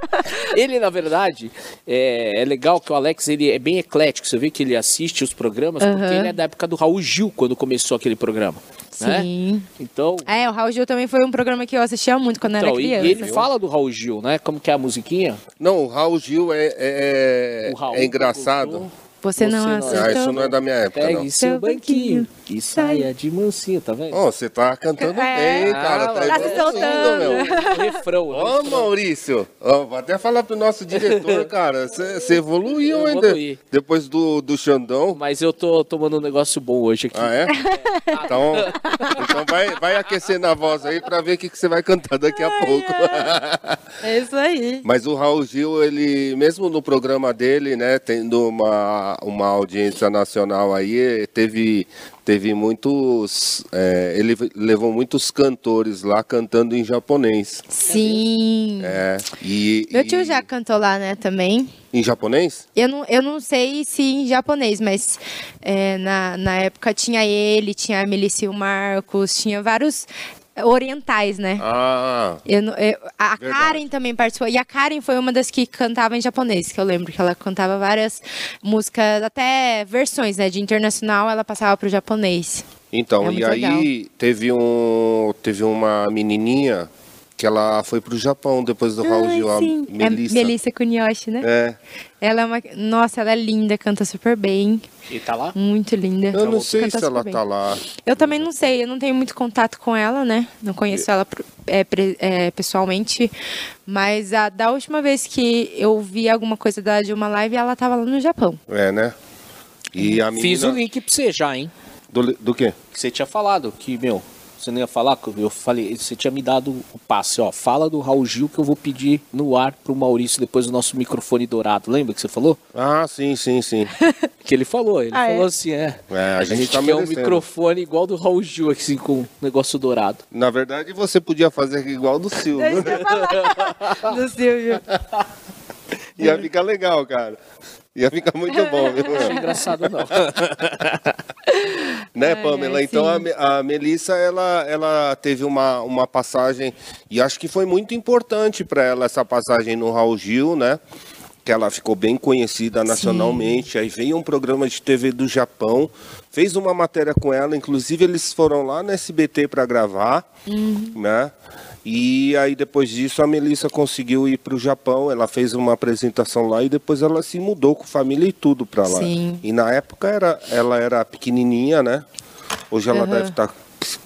Ele, na verdade, é, é legal que o Alex ele é bem eclético. Você vê que ele assiste os programas, porque ele é da época do Raul Gil, quando começou aquele programa. Né? Sim. Então, É, o Raul Gil também foi um programa que eu assistia muito quando então era criança. e ele fala do Raul Gil, né? Como que é a musiquinha? Não, o Raul Gil é, é, O Raul é engraçado. Você não Você não- acertou. Ah, isso não é da minha época, Pegue não. seu Seu banquinho banquinho e saia de mansinho, tá vendo? Ó, você tá cantando É. bem, cara. Ah, Tá, tá se evoluindo, soltando. meu. Refrão. Ô, refrão. Maurício, ó, vou até falar pro nosso diretor, cara. Você evoluiu Eu ainda. evoluí. Depois do, do Xandão. Mas eu tô tomando um negócio bom hoje aqui. Ah, é? Então, então vai, vai aquecer na voz aí pra ver o que que você vai cantar daqui a pouco. É isso aí. Mas o Raul Gil, ele, mesmo no programa dele, né, tendo uma, uma audiência nacional aí, teve, teve muitos. é, ele levou muitos cantores lá cantando em japonês. Sim. É, e, Meu tio e- já cantou lá, né, também. Em japonês? Eu não, eu não sei se em japonês, mas é, na, na época tinha ele, tinha a Melissa Marcos, tinha vários orientais, né? Ah, Eu eu- a Verdade. Karen também participou. E a Karen foi uma das que cantava em japonês, que eu lembro que ela cantava várias músicas, até versões, né? De internacional, ela passava pro japonês. então, É e aí teve um teve uma menininha que ela foi pro Japão depois do Raul Ai, Gil, a sim. Melissa. É Melissa Kunioshi, né? É. Ela é uma. Nossa, ela é linda, canta super bem. E tá lá? Muito linda. Eu não sei Canta se ela tá bem. lá. Eu também não sei, eu não tenho muito contato com ela, né? Não conheço ela é, pre- é, pessoalmente. Mas a, da última vez que eu vi alguma coisa da, de uma live, ela tava lá no Japão. É, né? E a menina... Fiz o link pra você já, hein? Do, do quê? Que você tinha falado que, meu, você não ia falar, eu falei, você tinha me dado o passe, ó. Fala do Raul Gil que eu vou pedir no ar pro Maurício depois do nosso microfone dourado. Lembra que você falou? Ah, sim, sim, sim. Que ele falou, ele Ah, é? falou assim, é. É, a gente tá quer um microfone igual do Raul Gil, assim, com um negócio dourado. Na verdade, você podia fazer igual do Silvio. Falar do Silvio. Ia ficar legal, cara. Ia ficar muito bom, viu? Não achei engraçado, não. Né, Pamela? então sim. a, a Melissa, ela, ela teve uma, uma passagem, e acho que foi muito importante para ela essa passagem no Raul Gil, né? Que ela ficou bem conhecida nacionalmente. Aí veio um programa de TV do Japão, fez uma matéria com ela, inclusive eles foram lá no SBT para gravar, Uhum. né? E aí depois disso a Melissa conseguiu ir para o Japão, ela fez uma apresentação lá e depois ela se mudou com família e tudo para lá. Sim. E na época era, ela era pequenininha, né? Hoje ela Aham. deve estar,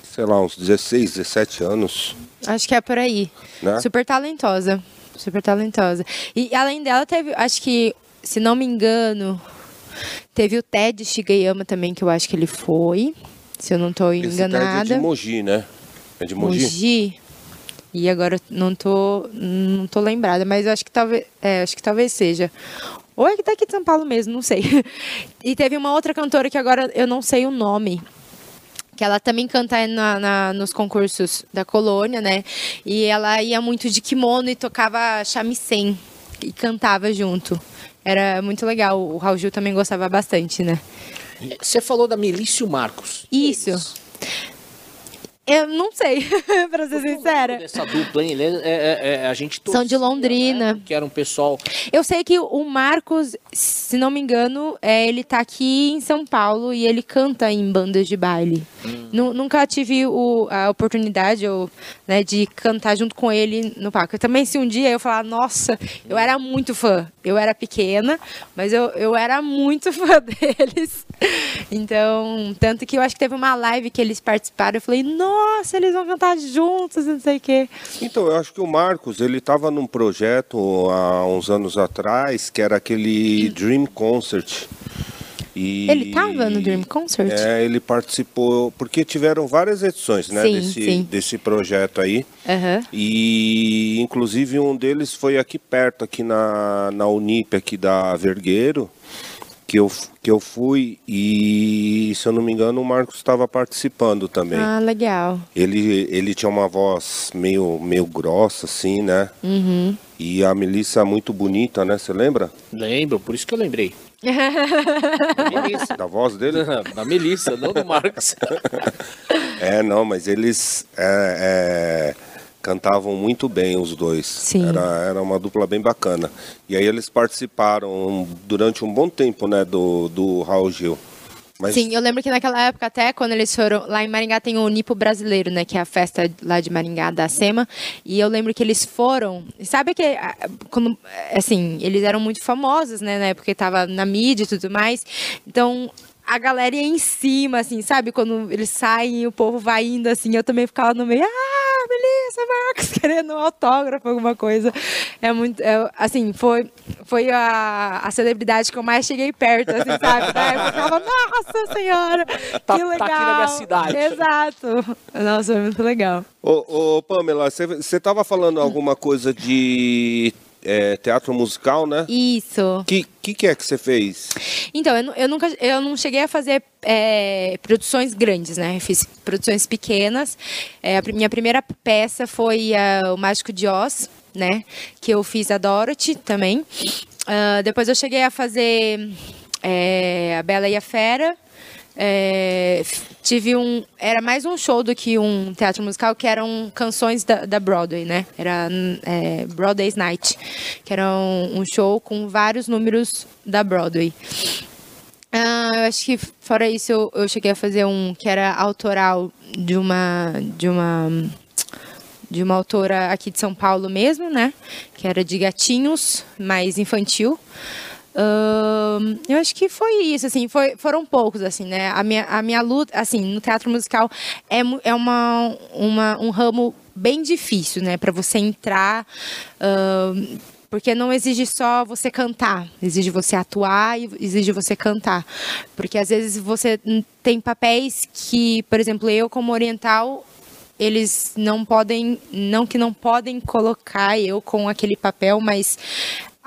sei lá, uns 16, 17 anos. Acho que é por aí. Né? Super talentosa. Super talentosa. E além dela, teve, acho que, se não me engano, teve o Ted Shigeyama também, que eu acho que ele foi. Se eu não Esse enganada. TED é de Mogi, né? É de Mogi? Mogi. E agora eu não tô, não tô lembrada, mas eu acho que talvez, é, acho que talvez seja. Ou é que daqui de São Paulo mesmo, não sei. E teve uma outra cantora que agora eu não sei o nome. Que ela também canta na, na- nos concursos da colônia, né? E ela ia muito de kimono e tocava shamisen. E cantava junto. Era muito legal. O Raul Gil também gostava bastante, né? Você falou da Melício Marcos. Isso. Eles? Eu não sei, pra ser sincera. Dessa dupla, hein? É- é- é- a gente São de torcia, Londrina. né? Que era um pessoal. Eu sei que o Marcos, se não me engano, é, ele tá aqui em São Paulo e ele canta em bandas de baile. Nu- Nunca tive o- a oportunidade ou, né, de cantar junto com ele no palco. Eu também, se um dia eu falar, nossa, eu era muito fã. Eu era pequena, mas eu, eu era muito fã deles. Então, tanto que eu acho que teve uma live que eles participaram. Eu falei, nossa, eles vão cantar juntos, não sei o quê. Então, eu acho que o Marcos, ele estava num projeto há uns anos atrás, que era aquele Dream Concert. E... Ele tava no Dream Concert? É, ele participou, porque tiveram várias edições, né, Sim, desse, sim. desse projeto aí. Aham. E inclusive um deles foi aqui perto, aqui na, na Unip, aqui da Vergueiro, que eu, que eu fui e, se eu não me engano, o Marcos estava participando também. Ah, legal. Ele, ele tinha uma voz meio, meio grossa, assim, né? Uhum. E a Melissa muito bonita, né? Você lembra? Lembro, por isso que eu lembrei. Da Melissa. Da voz dele? da Melissa, não do Marcos. É, não, mas eles é, é, cantavam muito bem os dois. Sim. Era, era uma dupla bem bacana. E aí eles participaram durante um bom tempo, né, do, do Raul Gil. Mas Sim, eu lembro que naquela época, até quando eles foram. Lá em Maringá tem o Nipo Brasileiro, né? Que é a festa lá de Maringá da SEMA. E eu lembro que eles foram. Sabe que. Quando, assim, eles eram muito famosos, né? Na época que tava na mídia e tudo mais. Então. A galera ia em cima, assim, sabe? Quando eles saem e o povo vai indo, assim, eu também ficava no meio, ah, Melissa, Marcos, querendo um autógrafo, alguma coisa. É muito, é, assim, foi, foi a, a celebridade que eu mais cheguei perto, assim, sabe? Da época eu ficava, nossa senhora, Tá- que tá legal. aqui na minha cidade. Exato. Nossa, foi muito legal. Ô, ô, Pamela, você estava falando alguma coisa de é, teatro musical, né? Isso. Que, que, que é que você fez? Então, eu, eu nunca, eu não cheguei a fazer é, produções grandes, né? Eu fiz produções pequenas. É, a minha primeira peça foi ah, o Mágico de Oz, né? Que eu fiz a Dorothy também. Ah, depois eu cheguei a fazer é, a Bela e a Fera. É, tive um. Era mais um show do que um teatro musical, que eram canções da, da Broadway, né? Era é, Broadway's Night, que era um, um show com vários números da Broadway. Ah, eu acho que fora isso eu, eu cheguei a fazer um que era autoral de uma de uma de uma autora aqui de São Paulo mesmo, né? Que era de gatinhos, mais infantil. Uh, eu acho que foi isso, assim, foi, foram poucos, assim, né? A minha, a minha luta, assim, no teatro musical é, é uma, uma, um ramo bem difícil, né? Para você entrar. Uh, porque não exige só você cantar, exige você atuar e exige você cantar. Porque às vezes você tem papéis que, por exemplo, eu como oriental, eles não podem, não que não podem colocar eu com aquele papel, mas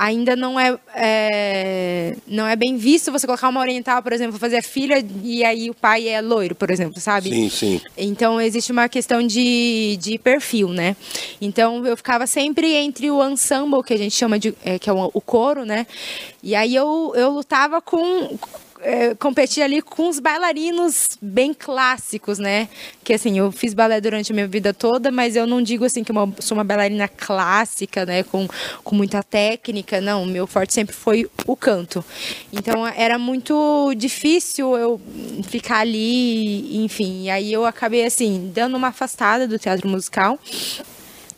ainda não é, é, não é bem visto você colocar uma oriental, por exemplo, fazer a filha e aí o pai é loiro, por exemplo, sabe? Sim, sim. Então existe uma questão de, de perfil, né? Então eu ficava sempre entre o ensemble, que a gente chama de, é, que é o, o coro, né? E aí eu, eu lutava com é, competir ali com os bailarinos bem clássicos, né? Que assim, eu fiz balé durante a minha vida toda, mas eu não digo assim que sou uma bailarina clássica, né? Com, com muita técnica, não. Meu forte sempre foi o canto. Então era muito difícil eu ficar ali, enfim. E aí eu acabei assim, dando uma afastada do teatro musical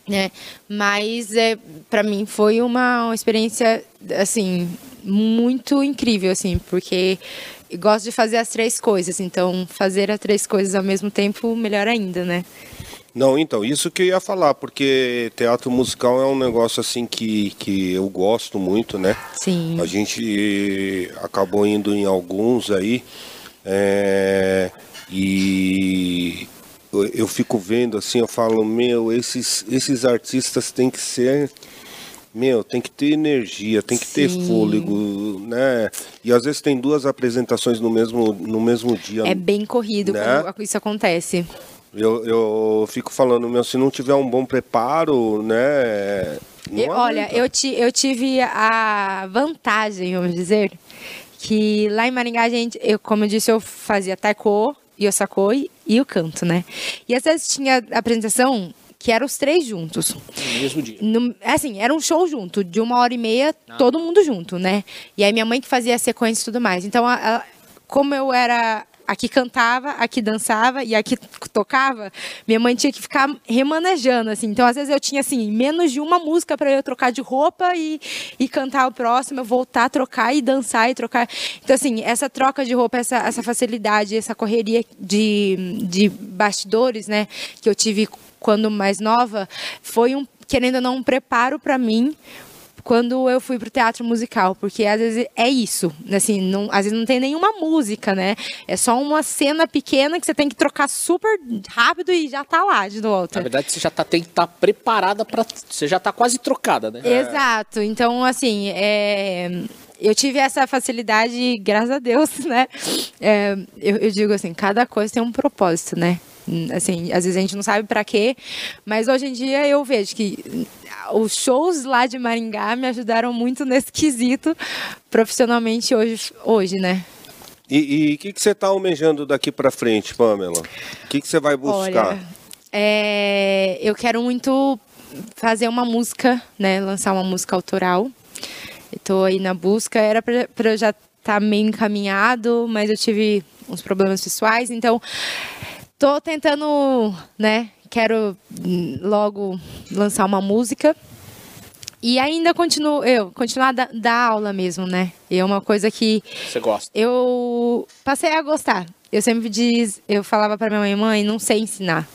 né? Mas é, para mim foi uma, uma experiência assim muito incrível, assim, porque gosto de fazer as três coisas, então fazer as três coisas ao mesmo tempo, melhor ainda, né? Não, então, isso que eu ia falar, porque teatro musical é um negócio assim que, que eu gosto muito, né? Sim. A gente acabou indo em alguns aí, é, e eu fico vendo assim, eu falo, meu, esses, esses artistas têm que ser meu, tem que ter energia, tem que Sim. ter fôlego, né? E às vezes tem duas apresentações no mesmo, no mesmo dia. É bem corrido né? quando isso acontece. Eu, eu fico falando, meu, se não tiver um bom preparo, né? Eu, olha, eu, ti, eu tive a vantagem, vamos dizer, que lá em Maringá, a gente, eu, como eu disse, eu fazia taiko, yosakoi e o canto, né? E às vezes tinha apresentação que eram os três juntos. No mesmo dia. No, assim, era um show junto, de uma hora e meia, ah. todo mundo junto, né? E aí minha mãe que fazia a sequência e tudo mais. Então, a, a, como eu era aqui cantava, aqui dançava e aqui tocava, minha mãe tinha que ficar remanejando, assim. Então, às vezes, eu tinha, assim, menos de uma música para eu trocar de roupa e, e cantar o próximo, eu voltar a trocar e dançar e trocar. Então, assim, essa troca de roupa, essa, essa facilidade, essa correria de, de bastidores, né, que eu tive quando mais nova, foi um, querendo ou não, um preparo para mim quando eu fui pro teatro musical, porque às vezes é isso, assim, não, às vezes não tem nenhuma música, né? É só uma cena pequena que você tem que trocar super rápido e já tá lá de volta. Na verdade, você já tá, tem que estar tá preparada para, você já tá quase trocada, né? Exato. Então, assim, é eu tive essa facilidade, graças a Deus, né? É, eu, eu, digo assim, cada coisa tem um propósito, né? Assim, às vezes a gente não sabe para quê, mas hoje em dia eu vejo que os shows lá de Maringá me ajudaram muito nesse quesito profissionalmente hoje, hoje né? E o que, que você está almejando daqui para frente, Pamela? O que, que você vai buscar? Olha, é, eu quero muito fazer uma música, né? Lançar uma música autoral. Estou aí na busca. Era para eu já estar tá meio encaminhado, mas eu tive uns problemas pessoais, então Tô tentando, né? Quero logo lançar uma música. E ainda continuo, eu, continuar da, da aula mesmo, né? E é uma coisa que. Você gosta? Eu passei a gostar. Eu sempre diz, eu falava para minha mãe, mãe, não sei ensinar.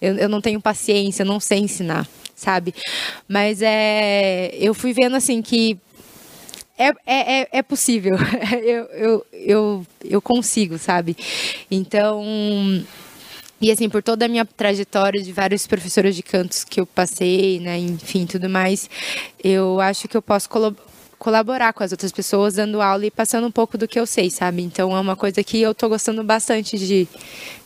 Eu, eu não tenho paciência, não sei ensinar, sabe? Mas é, eu fui vendo assim que é, é, é, é possível. eu, eu, eu, eu consigo, sabe? Então e assim, por toda a minha trajetória de vários professores de cantos que eu passei, né, enfim, tudo mais, eu acho que eu posso colaborar com as outras pessoas dando aula e passando um pouco do que eu sei, sabe? Então é uma coisa que eu tô gostando bastante de,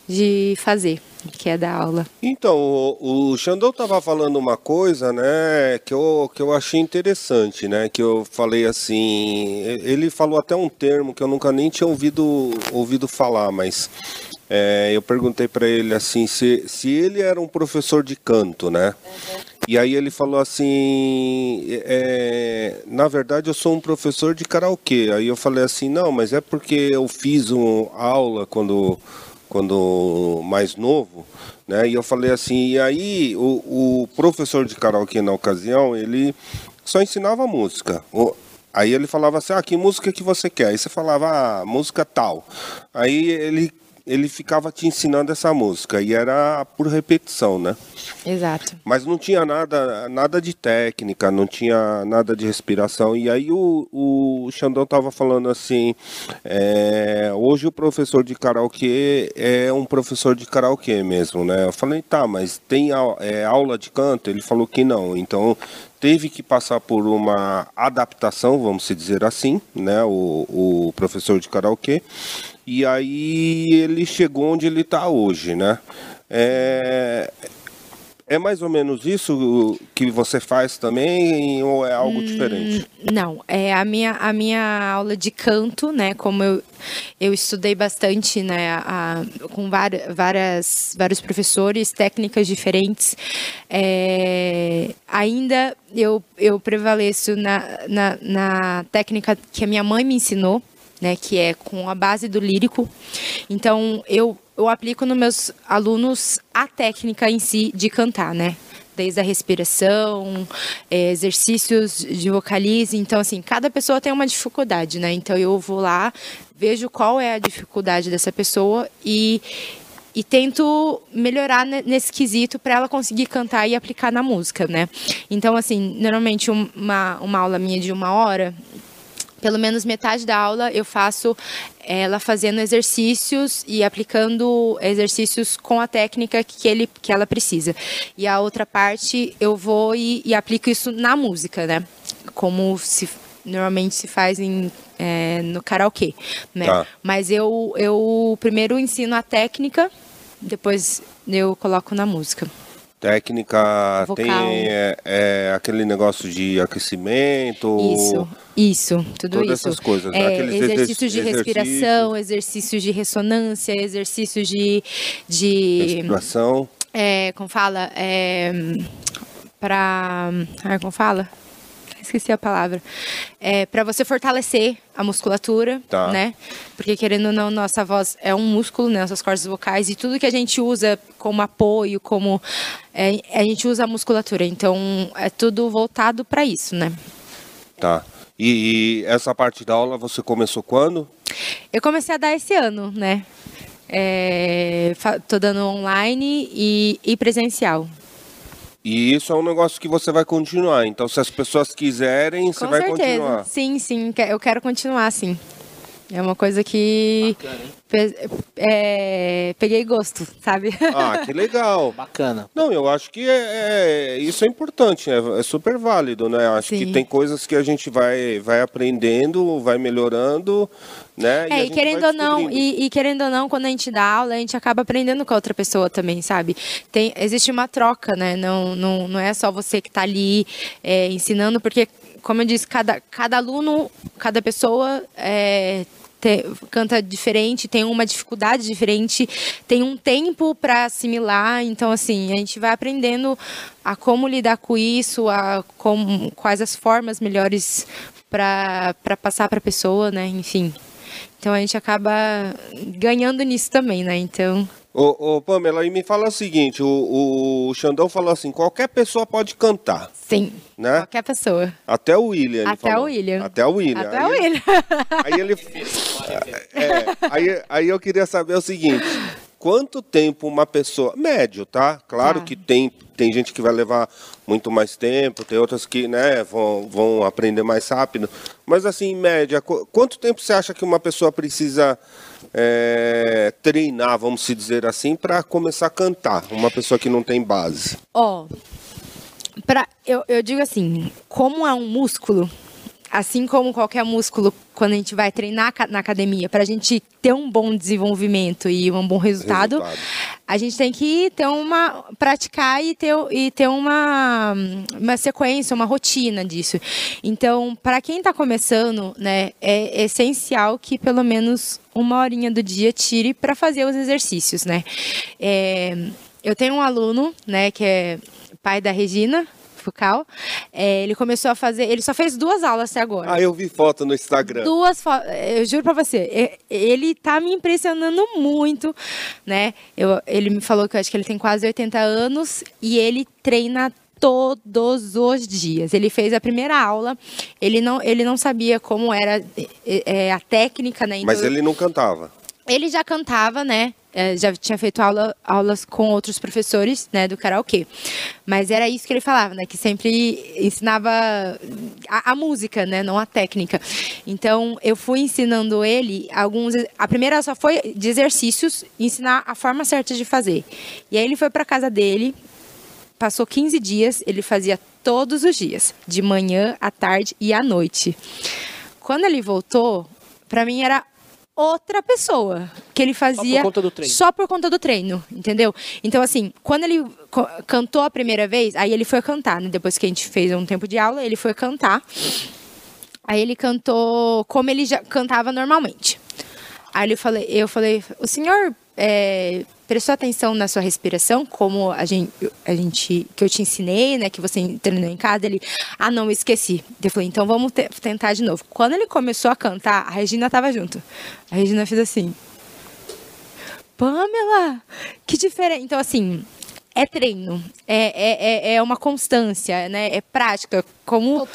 de fazer. que é da aula. Então, o, o Xandão estava falando uma coisa, né, que eu, que eu achei interessante, né, que eu falei assim, ele falou até um termo que eu nunca nem tinha ouvido, ouvido falar, mas é, eu perguntei para ele assim, se, se ele era um professor de canto, né, e aí ele falou assim, é, na verdade eu sou um professor de karaokê, aí eu falei assim, não, mas é porque eu fiz uma aula quando quando mais novo, né? E eu falei assim, e aí o, o professor de karaokê na ocasião, ele só ensinava música. O, aí ele falava assim, ah, que música que você quer? Aí você falava, ah, música tal. Aí ele ele ficava te ensinando essa música e era por repetição, né? Exato. Mas não tinha nada, nada de técnica, não tinha nada de respiração. E aí o, o Xandão tava falando assim, é, hoje o professor de karaokê é um professor de karaokê mesmo, né? Eu falei, tá, mas tem é, aula de canto? Ele falou que não. Então teve que passar por uma adaptação, vamos dizer assim, né? O, o professor de karaokê. E aí ele chegou onde ele está hoje, né? É, é mais ou menos isso que você faz também ou é algo hum, diferente? Não, é a minha, a minha aula de canto, né? Como eu, eu estudei bastante, né? A, com várias, várias, vários professores, técnicas diferentes. É, ainda eu, eu prevaleço na, na, na técnica que a minha mãe me ensinou, né, que é com a base do lírico. Então, eu, eu aplico nos meus alunos a técnica em si de cantar, né? Desde a respiração, é, exercícios de vocalize. Então, assim, cada pessoa tem uma dificuldade, né? Então, eu vou lá, vejo qual é a dificuldade dessa pessoa e e tento melhorar nesse quesito para ela conseguir cantar e aplicar na música, né? Então, assim, normalmente uma, uma aula minha de uma hora, pelo menos metade da aula eu faço ela fazendo exercícios e aplicando exercícios com a técnica que, ele, que ela precisa. E a outra parte eu vou e, e aplico isso na música, né? Como se normalmente se faz em, é, no karaokê, né? Tá. Mas eu, eu primeiro ensino a técnica, depois eu coloco na música. Técnica Vocal. tem é, é, aquele negócio de aquecimento. Isso, isso, tudo todas isso. essas coisas. É, exercícios de respiração, exercícios de ressonância, exercícios de. de respiração. É, como fala? É, para. Como fala? Esqueci a palavra. É, para você fortalecer a musculatura, tá. né? Porque querendo ou não, nossa voz é um músculo, né? Nossas cordas vocais e tudo que a gente usa como apoio, como é, a gente usa a musculatura. Então é tudo voltado para isso, né? Tá. E, e, essa parte da aula você começou quando? Eu comecei a dar esse ano, né? É, tô dando online e, e presencial. E isso é um negócio que você vai continuar. Então, se as pessoas quiserem, Com você vai certeza. continuar. Sim, sim, eu quero continuar, sim. É uma coisa que é, peguei gosto, sabe? Ah, que legal. Bacana. Não, eu acho que é, é isso é importante, é, é, super válido, né? Acho Sim. que tem coisas que a gente vai, vai aprendendo, vai melhorando, né? É, e, e querendo ou não, e, e, querendo ou não, quando a gente dá aula, a gente acaba aprendendo com a outra pessoa também, sabe? Tem, existe uma troca, né? Não, não, não é só você que está ali é, ensinando, porque como eu disse, cada, cada aluno, cada pessoa é, te, canta diferente, tem uma dificuldade diferente, tem um tempo para assimilar. Então, assim, a gente vai aprendendo a como lidar com isso, a como, quais as formas melhores para passar para a pessoa, né? Enfim. Então a gente acaba ganhando nisso também, né? Então. Ô, ô, Pamela, e me fala o seguinte, o, o Xandão falou assim, qualquer pessoa pode cantar. Sim, né? qualquer pessoa. Até o William. Até o William. Até o William. Até aí, o William. Aí ele... é, aí, aí eu queria saber o seguinte, quanto tempo uma pessoa... Médio, tá? Claro tá. que tem, tem gente que vai levar muito mais tempo, tem outras que né, vão, vão aprender mais rápido. Mas assim, em média, quanto tempo você acha que uma pessoa precisa é, treinar, vamos dizer assim, para começar a cantar? Uma pessoa que não tem base. Ó, oh, eu, eu digo assim, como é um músculo, assim como qualquer músculo, quando a gente vai treinar na academia, para a gente ter um bom desenvolvimento e um bom resultado, resultado. a gente tem que ter uma praticar e ter, e ter uma, uma sequência, uma rotina disso. Então, para quem está começando, né, é essencial que pelo menos uma horinha do dia tire para fazer os exercícios, né? É, eu tenho um aluno, né, que é pai da Regina, Fucal. É, ele começou a fazer. Ele só fez duas aulas até agora. Ah, eu vi foto no Instagram. Duas fotos. Eu juro pra você, ele tá me impressionando muito, né? Eu, ele me falou que eu acho que ele tem quase 80 anos e ele treina todos os dias. Ele fez a primeira aula, ele não, ele não sabia como era é, é a técnica, né? Então, Mas ele não cantava. Ele já cantava, né? É, já tinha feito aula, aulas com outros professores, né, do karaokê. Mas era isso que ele falava, né, que sempre ensinava a, a, música, né, não a técnica. Então, eu fui ensinando ele alguns... A primeira só foi de exercícios, ensinar a forma certa de fazer. E aí ele foi para casa dele, passou 15 dias, ele fazia todos os dias, de manhã, à tarde e à noite. Quando ele voltou, para mim era outra pessoa que ele fazia só por conta do treino, só por conta do treino entendeu? Então, assim, quando ele cantou a primeira vez, aí ele foi cantar, né? Depois que a gente fez um tempo de aula, ele foi cantar. Aí ele cantou como ele já cantava normalmente. Aí eu falei, eu falei, o senhor é, prestou atenção na sua respiração, como a gente, a gente que eu te ensinei, né, que você treinou em casa, ele, ah, não, esqueci. Eu falei, então vamos te, tentar de novo. Quando ele começou a cantar, a Regina estava junto. A Regina fez assim, Pamela, que diferente. Então, assim, é treino, é, é, é, é uma constância, né? É prática, como,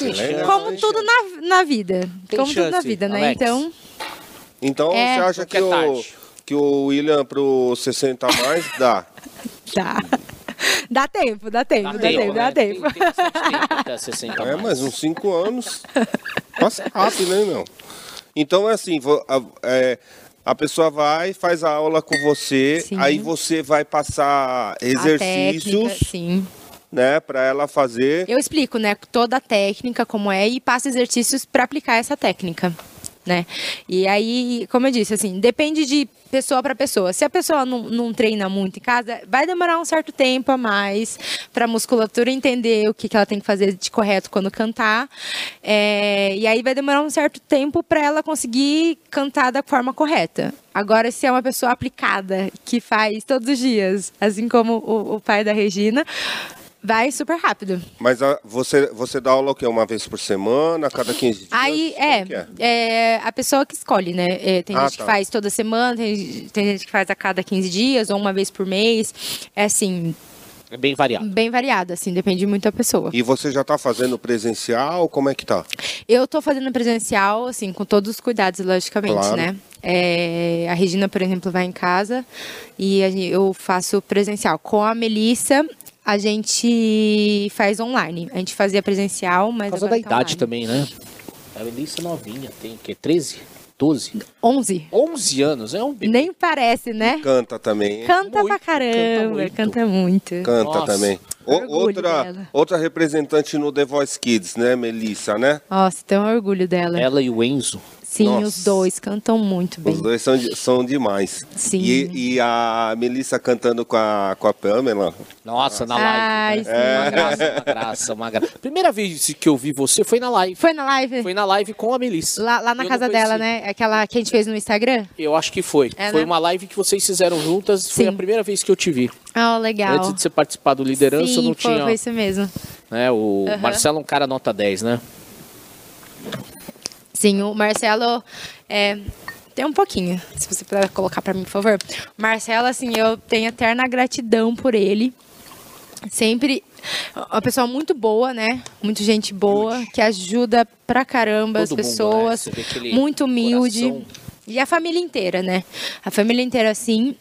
como tudo na, na vida. Tem como chance, tudo na vida, né? Alex. Então. Então É. você acha que Qualquer o, tarde. Que o William pro 60 a mais dá? Dá. Dá tempo, dá tempo, dá, tempo, dá né? tempo. Tem, tem tempo até 60 É, mais. mas uns 5 anos passa rápido, né, meu? Então é assim, a, é, a pessoa vai, faz a aula com você, Sim. aí você vai passar A técnica, exercícios, sim. né, para ela fazer. Eu explico, né, toda a técnica como é e passo exercícios para aplicar essa técnica, né? E aí, como eu disse, assim, depende de pessoa para pessoa. Se a pessoa não, não treina muito em casa, vai demorar um certo tempo a mais para a musculatura entender o que, que ela tem que fazer de correto quando cantar. É, e aí vai demorar um certo tempo para ela conseguir cantar da forma correta. Agora, se é uma pessoa aplicada, que faz todos os dias, assim como o, o pai da Regina, vai super rápido. Mas a- você, você dá aula o quê? Uma vez por semana, a cada 15 dias? Aí, é, é? é a pessoa que escolhe, né? É, tem Ah, gente tá. que faz toda semana, tem, tem gente que faz a cada 15 dias ou uma vez por mês. É assim, É bem variado. bem variado, assim, depende muito da pessoa. E você já está fazendo presencial? Como é que tá? Eu tô fazendo presencial, assim, com todos os cuidados, logicamente, Claro. né? É, a Regina, por exemplo, vai em casa e eu faço presencial. Com a Melissa, a gente faz online. A gente fazia presencial, mas Por causa da tá idade online. também, né? A Melissa novinha, tem o quê? 13? 12? 11. 11 anos, é um bebê. Nem parece, né? Canta também. hein? Canta Muito, pra caramba, canta canta muito. muito. Canta Nossa, também. O- outra, dela. outra representante no The Voice Kids, né, Melissa, né? Nossa, tenho orgulho dela. Ela e o Enzo. Sim, Nossa. os dois cantam muito bem. Os dois são, são demais. Sim. E, e a Melissa cantando com a, com a Pamela. Nossa, na Ai, live. sim. né? Uma graça, uma graça, uma graça. Primeira vez que eu vi você foi na live. Foi na live? Foi na live com a Melissa. Lá, lá na Eu casa dela, né? Aquela que a gente fez no Instagram? Eu acho que foi. É, foi né? uma live que vocês fizeram juntas. Foi Sim. a primeira vez que eu te vi. Ah, legal. Antes de você participar do Liderança, Sim, não foi, tinha. foi isso mesmo. Né, o. Marcelo é um cara nota 10, né? Sim, o Marcelo é, tem um pouquinho. Se você puder colocar pra mim, por favor. Marcelo, assim, eu tenho eterna gratidão por ele. Sempre uma pessoa muito boa, né? Muito gente boa, que ajuda pra caramba Todo as mundo, pessoas. né? Vê aquele muito humilde. coração. E a família inteira, né? A família inteira, assim.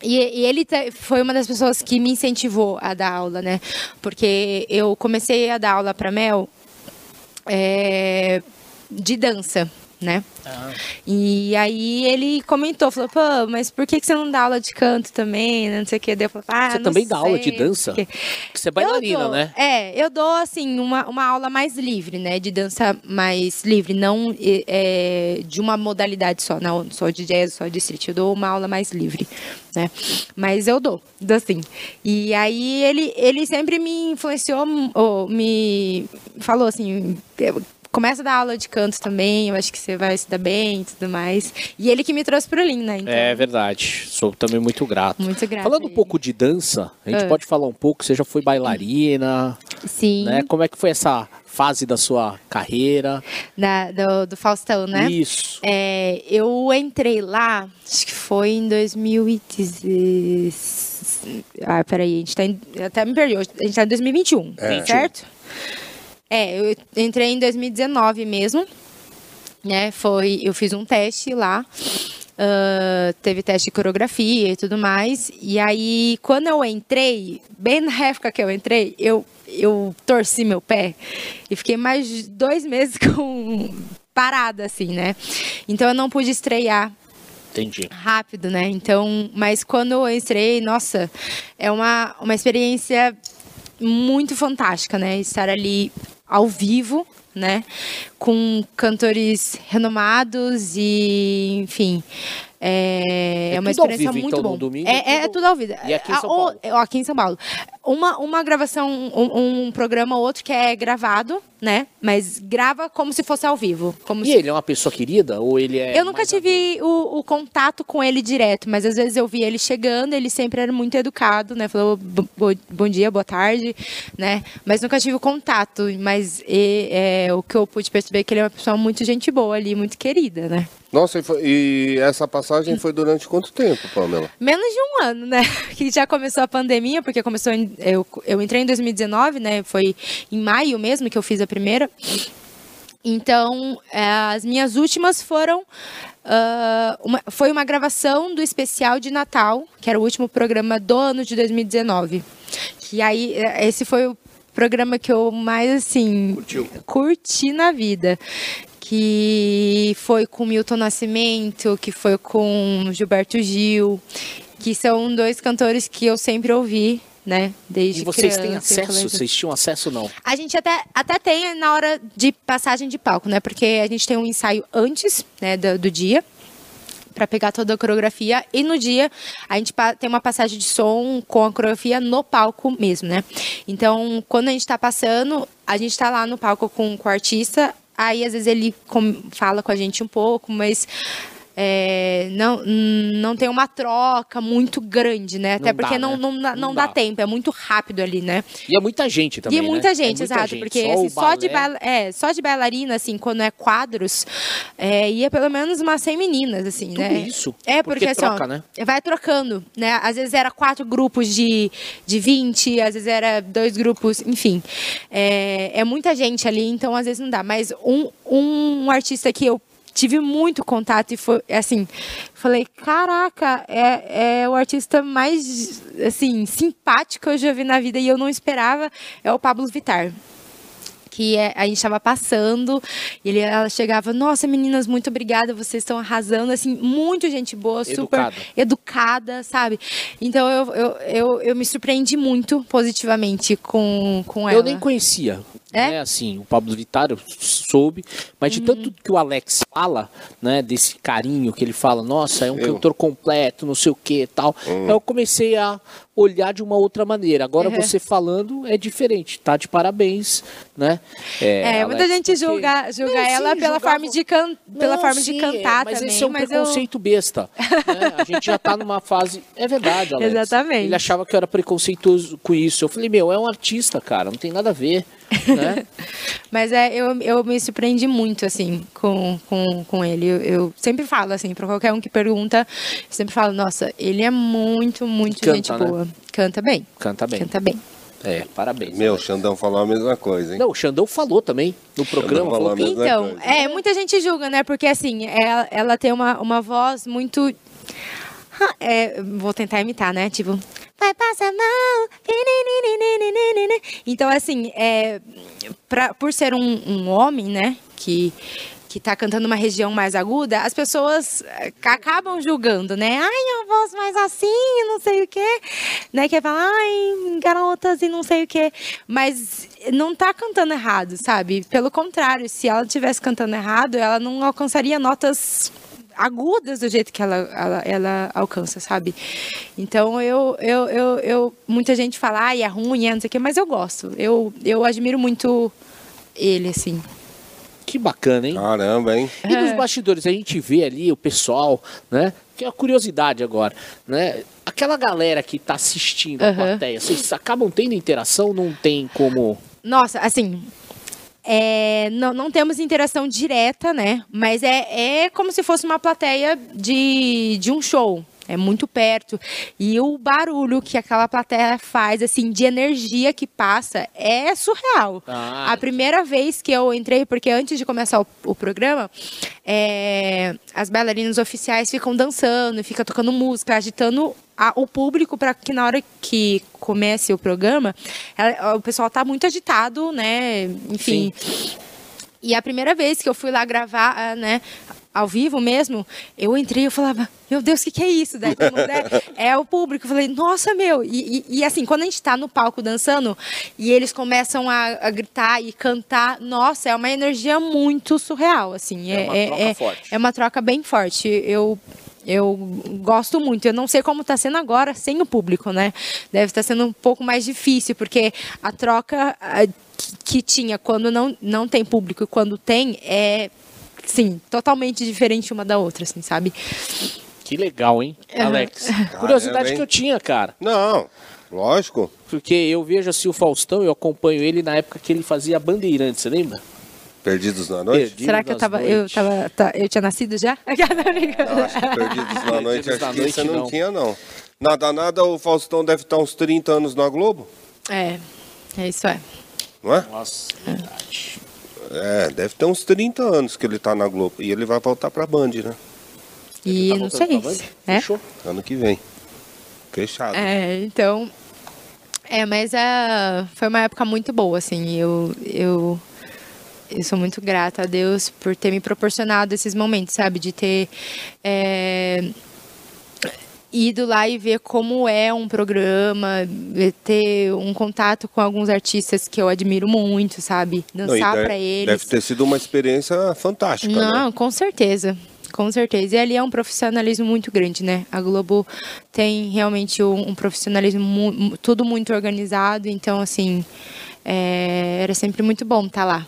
E, e ele te- foi uma das pessoas que me incentivou a dar aula, né? Porque eu comecei a dar aula para Mel é, de dança. né? E aí ele comentou, falou, pô, mas por que, que você não dá aula de canto também? Não sei o que. Daí eu falei, ah, Você também dá aula sei, de dança? sei. Porque você é bailarina, dou, né? É, eu dou, assim, uma, uma aula mais livre, né? De dança mais livre, não é, de uma modalidade só, não só de jazz, só de street. Eu dou uma aula mais livre, né? Mas eu dou, assim. E aí ele, ele sempre me influenciou, ou me falou assim, começa a dar aula de canto também, eu acho que você vai se dar bem e tudo mais. E ele que me trouxe pro Lean, né? Então, É verdade. Sou também muito grato. Muito grata Falando um pouco de dança, a gente Ah. pode falar um pouco, você já foi bailarina, Sim, né? Como é que foi essa fase da sua carreira? da- do, do Faustão, né? Isso. É, eu entrei lá, acho que foi em 2016. Ah, peraí, a gente tá em, eu até me perdi. A gente tá em 2021, É. certo? É, eu entrei em 2019 mesmo. Né? Foi, eu fiz um teste lá. ah, teve teste de coreografia e tudo mais. E aí, quando eu entrei, bem na época que eu entrei, eu, eu torci meu pé e fiquei mais dois meses com parada, assim, né? Então eu não pude estrear Entendi. rápido, né? Então, mas quando eu estreiei, nossa, é uma, uma experiência muito fantástica, né? Estar ali ao vivo, né? Com cantores renomados e, enfim. É, É é uma tudo ao experiência vivo, muito então, bom. domingo, é, é tudo- ao vivo. E aqui em São Ah, ou- Paulo? ou aqui em São Paulo. Uma, uma gravação, um, um programa ou outro que é gravado, né? Mas grava como se fosse ao vivo. Como E se ele é uma pessoa querida ou ele é eu nunca tive o, o contato com ele direto, mas às vezes eu vi ele chegando, ele sempre era muito educado, né? Falou "Bo- bo- bom dia, boa tarde, né? Mas nunca tive o contato. Mas e- é, o que eu pude perceber é que ele é uma pessoa muito gente boa ali, muito querida, né? Nossa, e, foi- e essa passagem foi durante quanto tempo, Pamela? Menos de um ano, né? Que já começou a pandemia, porque começou em, eu, eu entrei em 2019, né? Foi em maio mesmo que eu fiz a primeira. Então, é, as minhas últimas foram. ah, uma- foi uma gravação do especial de Natal, que era o último programa do ano de 2019. Que aí, é, esse foi o programa que eu mais, assim, curti na vida. Que foi com Milton Nascimento, que foi com Gilberto Gil, que são dois cantores que eu sempre ouvi, né? Desde E vocês têm criança, eu acesso? Vocês tinham acesso ou não? a gente até, até tem na hora de passagem de palco, né? Porque a gente tem um ensaio antes né, do, do dia para pegar toda a coreografia e no dia a gente tem uma passagem de som com a coreografia no palco mesmo, né? Então, quando a gente está passando, a gente está lá no palco com, com o artista, aí às vezes ele fala com a gente um pouco, mas é, não, não tem uma troca muito grande, né? Até Não dá, porque não, né? não, dá- Não não dá dá. tempo, é muito rápido ali, né? E é muita gente também, E muita né? gente, É muita exato. gente. Porque Só assim, só, de é, só de bailarina, assim, quando é quadros, é, ia pelo menos umas 100 meninas, assim, Tudo né? isso? É, Porque porque, assim, troca, ó, né? vai trocando, né? Às vezes era quatro grupos de, de 20, às vezes era dois grupos, enfim. É, é muita gente ali, então às vezes não dá. Mas um, um artista que eu tive muito contato e foi assim, falei, caraca, é, é o artista mais assim, simpático que eu já vi na vida e eu não esperava, é o Pablo Vittar que é- a gente estava passando, e ele, ela chegava, nossa, meninas, muito obrigada, vocês estão arrasando, assim, muito gente boa, super Educada. educada, sabe? Então eu, eu, eu, eu me surpreendi muito positivamente com, com ela. Eu nem conhecia. É? Uhum. Né, assim, o Pablo Vittar eu soube, mas de tanto que o Alex fala, né, desse carinho que ele fala, nossa, é um Eu. cantor completo, não sei o que tal. Eu comecei a olhar de uma outra maneira. Agora Uhum. você falando é diferente, tá de parabéns, né? É, muita Alex, gente porque- julga, julga Não, ela sim, pela julgava- forma de, can, pela Não, forma sim, de cantar mas também. esse é um mas eu- preconceito besta. né? A gente já tá numa fase. É verdade, Alex. Exatamente. Ele achava que eu era preconceituoso com isso. Eu falei, meu, é um artista, cara, não tem nada a ver. Né? Mas é, eu, eu me surpreendi muito, assim, com, com, com ele. Eu, eu sempre falo, assim, pra qualquer um que pergunta, eu sempre falo, nossa, ele é muito, muito Canta, gente né? boa. Canta bem. Canta bem. Canta bem. É, parabéns. Meu, o Xandão falou a mesma coisa, hein? Não, o Xandão falou também no programa. falou Falou Então, coisa. é, muita gente julga, né? Porque assim, ela, ela tem uma, uma voz muito. Ah, é, vou tentar imitar, né? Tipo. Mal. Então, assim, é, pra, por ser um, um homem, né? Que, que tá cantando uma região mais aguda, as pessoas eh, acabam julgando, né? Ai, a voz mais assim, não sei o quê. Né? Que fala, ai, garotas e não sei o quê. Mas não tá cantando errado, sabe? Pelo contrário, se ela estivesse cantando errado, ela não alcançaria notas agudas do jeito que ela, ela, ela, alcança, sabe? Então eu, eu, eu, eu muita gente fala, ai, é ruim, é não sei o quê, mas eu gosto. Eu, eu admiro muito ele, assim. Que bacana, hein? Caramba, hein? E nos bastidores, a gente vê ali o pessoal, né? Que é a curiosidade agora, né? Aquela galera que tá assistindo a Aham. plateia, vocês acabam tendo interação? Não tem como. Nossa, assim. É, não, não temos interação direta, né? Mas é, é como se fosse uma plateia de, de um show. É muito perto. E o barulho que aquela plateia faz, assim, de energia que passa, é surreal. Ah, A primeira vez que eu entrei, porque antes de começar o, o programa, é, as bailarinas oficiais ficam dançando, ficam tocando música, agitando a- o público para que na hora que comece o programa, ela- o pessoal tá muito agitado, né? Enfim. E a primeira vez que eu fui lá gravar, ah, né, ao vivo mesmo, eu entrei e falava, meu Deus, o que, que é isso? Daí todo mundo, é, é o público. Eu falei, nossa, meu. E, e- e, assim, quando a gente tá no palco dançando e eles começam a, a gritar e cantar, nossa, é uma energia muito surreal, assim. É uma troca é, forte. é uma troca bem forte. Eu eu gosto muito. Eu não sei como está sendo agora sem o público, né? Deve estar sendo um pouco mais difícil, porque a troca que- tinha quando não, não tem público e quando tem é, sim, totalmente diferente uma da outra, assim, sabe? Que legal, hein, Alex? Curiosidade hein? que eu tinha, cara. Não, lógico. Porque eu vejo assim o Faustão, eu acompanho ele na época que ele fazia Bandeirantes, você lembra? Perdidos na noite? Perdido Será que eu tava, eu tava, tá- eu tinha nascido já? Não, acho que Perdidos na noite, Perdidos acho na que Noite, você não, não. tinha, não. Nada, nada, o Faustão deve estar uns 30 anos na Globo, É, é isso é. não é? Nossa, verdade. É, deve ter uns 30 anos que ele tá na Globo. E ele vai voltar pra Band, né? E Tá não sei. pra Band? É? Fechou? Ano que vem. Fechado. É, então. É, mas é, foi uma época muito boa, assim. Eu, eu, eu sou muito grata a Deus por ter me proporcionado esses momentos, sabe? De ter é, ido lá e ver como é um programa, ter um contato com alguns artistas que eu admiro muito, sabe? Dançar pra eles. Deve ter sido uma experiência fantástica, Não, né? com certeza. Com certeza. E ali é um profissionalismo muito grande, né? A Globo tem realmente um, um profissionalismo mu- mu- tudo muito organizado. Então, assim, é, era sempre muito bom estar lá.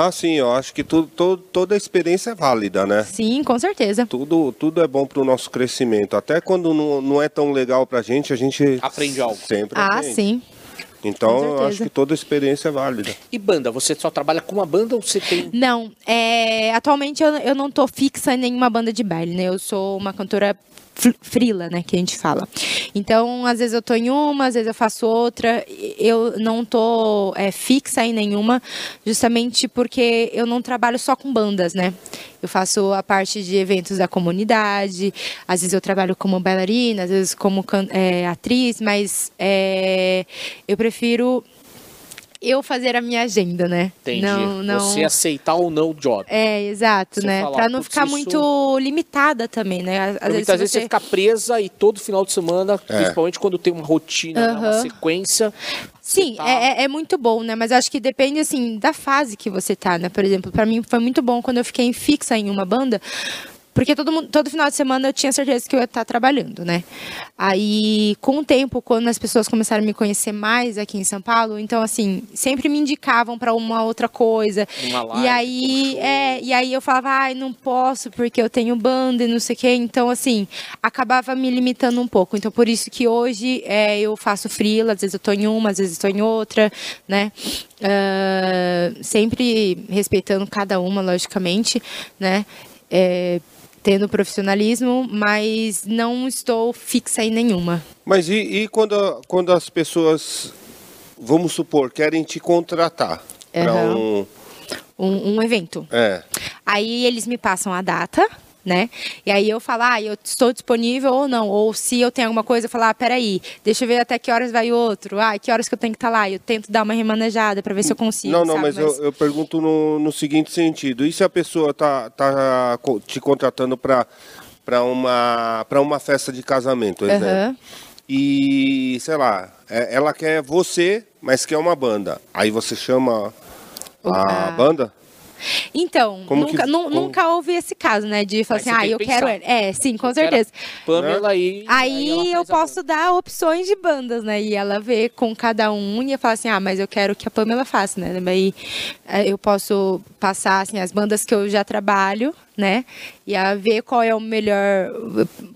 Ah, sim, eu acho que tudo, todo, toda a experiência é válida, né? Sim, com certeza. Tudo, tudo é bom pro nosso crescimento. Até quando não, não é tão legal pra gente, a gente Aprende algo. sempre Ah, aprende. sim. Então, eu acho que toda experiência é válida. E banda, você só trabalha com uma banda ou você tem. Não, é, atualmente eu, eu não tô fixa em nenhuma banda de baile, né? Eu sou uma cantora frila, né, que a gente fala. Então, às vezes eu tô em uma, às vezes eu faço outra. Eu não tô é, fixa em nenhuma, justamente porque eu não trabalho só com bandas, né? Eu faço a parte de eventos da comunidade, às vezes eu trabalho como bailarina, às vezes como é, atriz, mas é, eu prefiro eu fazer a minha agenda, né? Entendi. Não, não... Você aceitar ou não o job. É, exato, Você né? fala, Pra não "Putz, ficar isso- muito limitada também, né? Às Porque vezes, muitas vezes você você... fica presa e todo final de semana, É. principalmente quando tem uma rotina, né, uma sequência. Sim, tá- é, é- é muito bom, né? Mas acho que depende, assim, da fase que você tá, né? Por exemplo, pra mim foi muito bom quando eu fiquei fixa em uma banda, porque todo, mundo, todo final de semana eu tinha certeza que eu ia estar trabalhando, né? Aí, com o tempo, quando as pessoas começaram a me conhecer mais aqui em São Paulo, então, assim, sempre me indicavam pra uma outra coisa. Uma live, e aí, é, e aí eu falava, ai, não posso porque eu tenho banda e não sei o quê. Então, assim, acabava me limitando um pouco. Então, por isso que hoje é, eu faço freela, às vezes eu tô em uma, às vezes eu tô em outra, né? Ah, sempre respeitando cada uma, logicamente, né? É, tendo profissionalismo, mas não estou fixa em nenhuma. Mas e, e quando, quando as pessoas, vamos supor, querem te contratar para Aham. um. Um, um evento. É. Aí eles me passam a data, né? E aí eu falo, ah, eu estou disponível ou não. Ou se eu tenho alguma coisa, eu falo, ah, peraí, deixa eu ver até que horas vai outro. Ah, que horas que eu tenho que estar lá? Eu tento dar uma remanejada para ver se eu consigo. Não, não, sabe? mas, Eu, eu pergunto no, no seguinte sentido. E se a pessoa tá, tá te contratando para para uma para uma festa de casamento, por exemplo. E, sei lá, é- ela quer você, mas quer uma banda. Aí você chama a Ah. banda? Então, Como nunca, que- como- nunca houve esse caso, né? De falar Aí assim, ah, eu que quero. pensar. É, sim, com Eu certeza. Pamela e. Aí ela eu posso dar opções de bandas, né? E ela vê com cada um e eu falo assim, ah, mas eu quero que a Pamela faça, né? Aí eh, eu posso passar assim, as bandas que eu já trabalho, né? E a ver qual é o melhor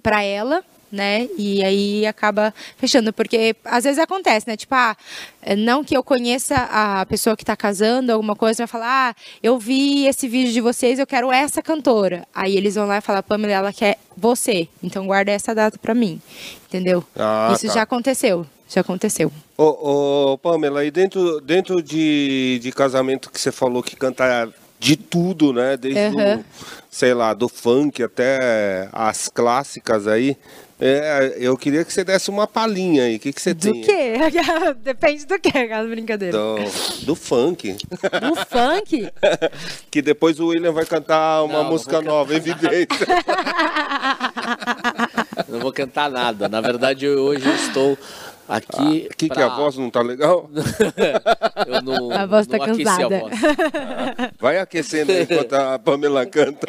para ela. Né? E aí acaba fechando, porque às vezes acontece, né? Tipo, ah, não que eu conheça a pessoa que tá casando, alguma coisa, vai falar, ah, eu vi esse vídeo de vocês, eu quero essa cantora. Aí eles vão lá e falam, Pamela, ela quer você, então guarda essa data pra mim. Entendeu? Ah, Isso tá. já aconteceu. Já aconteceu. Ô, ô, Pamela, e dentro, dentro de, de casamento que você falou que canta de tudo, né? Desde Aham. o, sei lá, do funk até as clássicas aí. É, eu queria que você desse uma palhinha aí. O que, que você Do tem? quê? Depende do quê, aquela brincadeira. Do, do funk. Do funk? que depois o William vai cantar uma Não, não música vou nova, evidente. Não vou cantar nada. Na verdade, eu- hoje eu estou aqui. O que, que pra- a voz não tá legal? Eu não, A voz tá não aqueci cansada. a voz. Vai aquecendo aí enquanto a Pamela canta.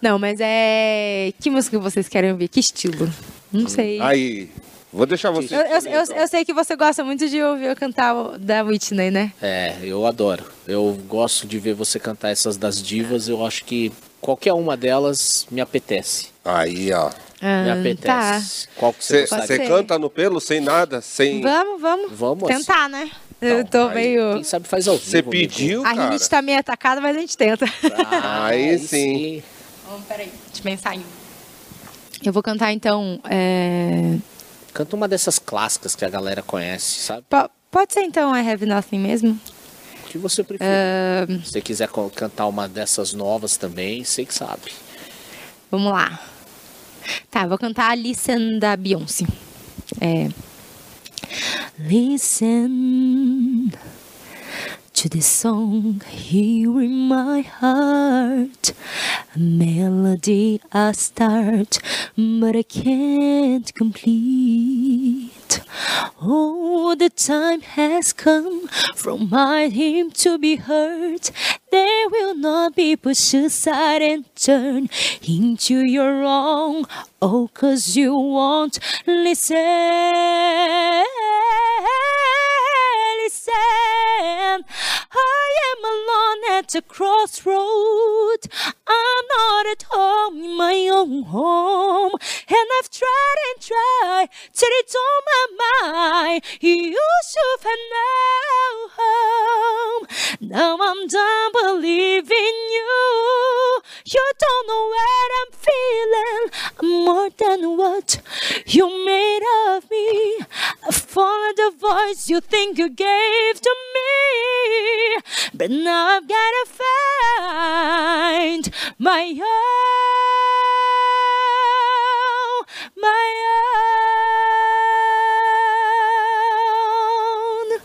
Não, mas é. Que música vocês querem ouvir? Que estilo? Não sei. Aí, vou deixar você. Eu, eu, eu, eu sei que você gosta muito de ouvir eu cantar da Whitney, né? É, eu adoro. Eu gosto de ver você cantar essas das divas. Eu acho que qualquer uma delas me apetece. Aí, ó. Me Ah, apetece. Qual que você Você canta no pelo, sem nada, sem. Vamos, vamos. Vamos, Tentar, né? Eu Então, tô aí, meio. Quem sabe faz ao vivo. Você amigo. pediu, A cara? rinite tá meio atacada, mas a gente tenta. Ah, Aí sim. Vamos, peraí. Deixa eu pensar em. Eu vou cantar então. é, Canta uma dessas clássicas que a galera conhece, sabe? po- Pode ser então I Have Nothing mesmo? O que você preferir. Ah, Se você quiser cantar uma dessas novas também, sei que sabe. Vamos lá. Tá, vou cantar Listen da Beyoncé. É. Listen to the song here in my heart. A melody I start, but I can't complete. Oh, the time has come from my hymn to be heard. There will not be pushed aside and turned into your own. Oh, cause you won't listen. I am alone at the crossroad. I'm not at home in my own home. And I've tried and tried till it's on my mind. You should have no home. Now I'm done believing you. You don't know what I'm feeling. I'm more than what you made of me. I followed the voice you think you gave to me. But now I've gotta find my own, my own.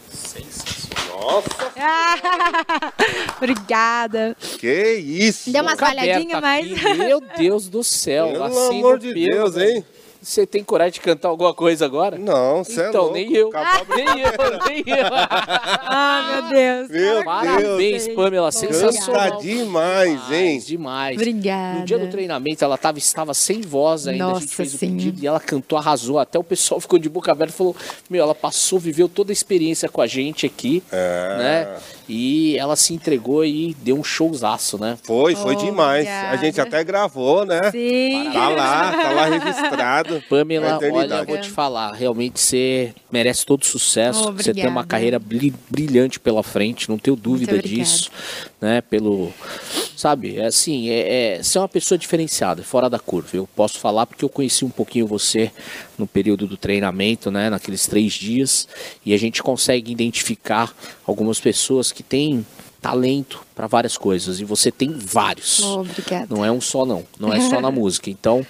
Nossa, Obrigada. que isso! Deu umas Boca aberta mas. Meu Deus do céu. Pelo assim amor no de pelo, Deus, velho. hein? Você tem coragem de cantar alguma coisa agora? Não, você é Então, louco. nem eu. Acabou- Nem eu, nem eu. Ah, meu Deus. Meu Parabéns, Deus. Pamela. Canta Sensacional. demais, hein? Demais. Obrigada. No dia do treinamento, ela tava, estava sem voz ainda. a gente Nossa, fez sim. o pedido e ela cantou, arrasou. Até o pessoal ficou de boca aberta e falou: Meu, ela passou, viveu toda a experiência com a gente aqui, É. né? E ela se entregou e deu um showzaço, né? Foi, foi Oh, demais. A obrigada. gente até gravou, né? Sim. Tá lá, tá lá registrado. Pamela, olha, eu vou te falar, realmente você merece todo sucesso. Oh, você tem uma carreira bri- brilhante pela frente, não tenho dúvida disso, né? Pelo, sabe, é assim, é, é, você é uma pessoa diferenciada, fora da curva. Eu posso falar porque eu conheci um pouquinho você no período do treinamento, né? Naqueles três dias, e a gente consegue identificar algumas pessoas que têm talento para várias coisas e você tem vários. Oh, obrigada. Não é um só não, não é só na música. Então,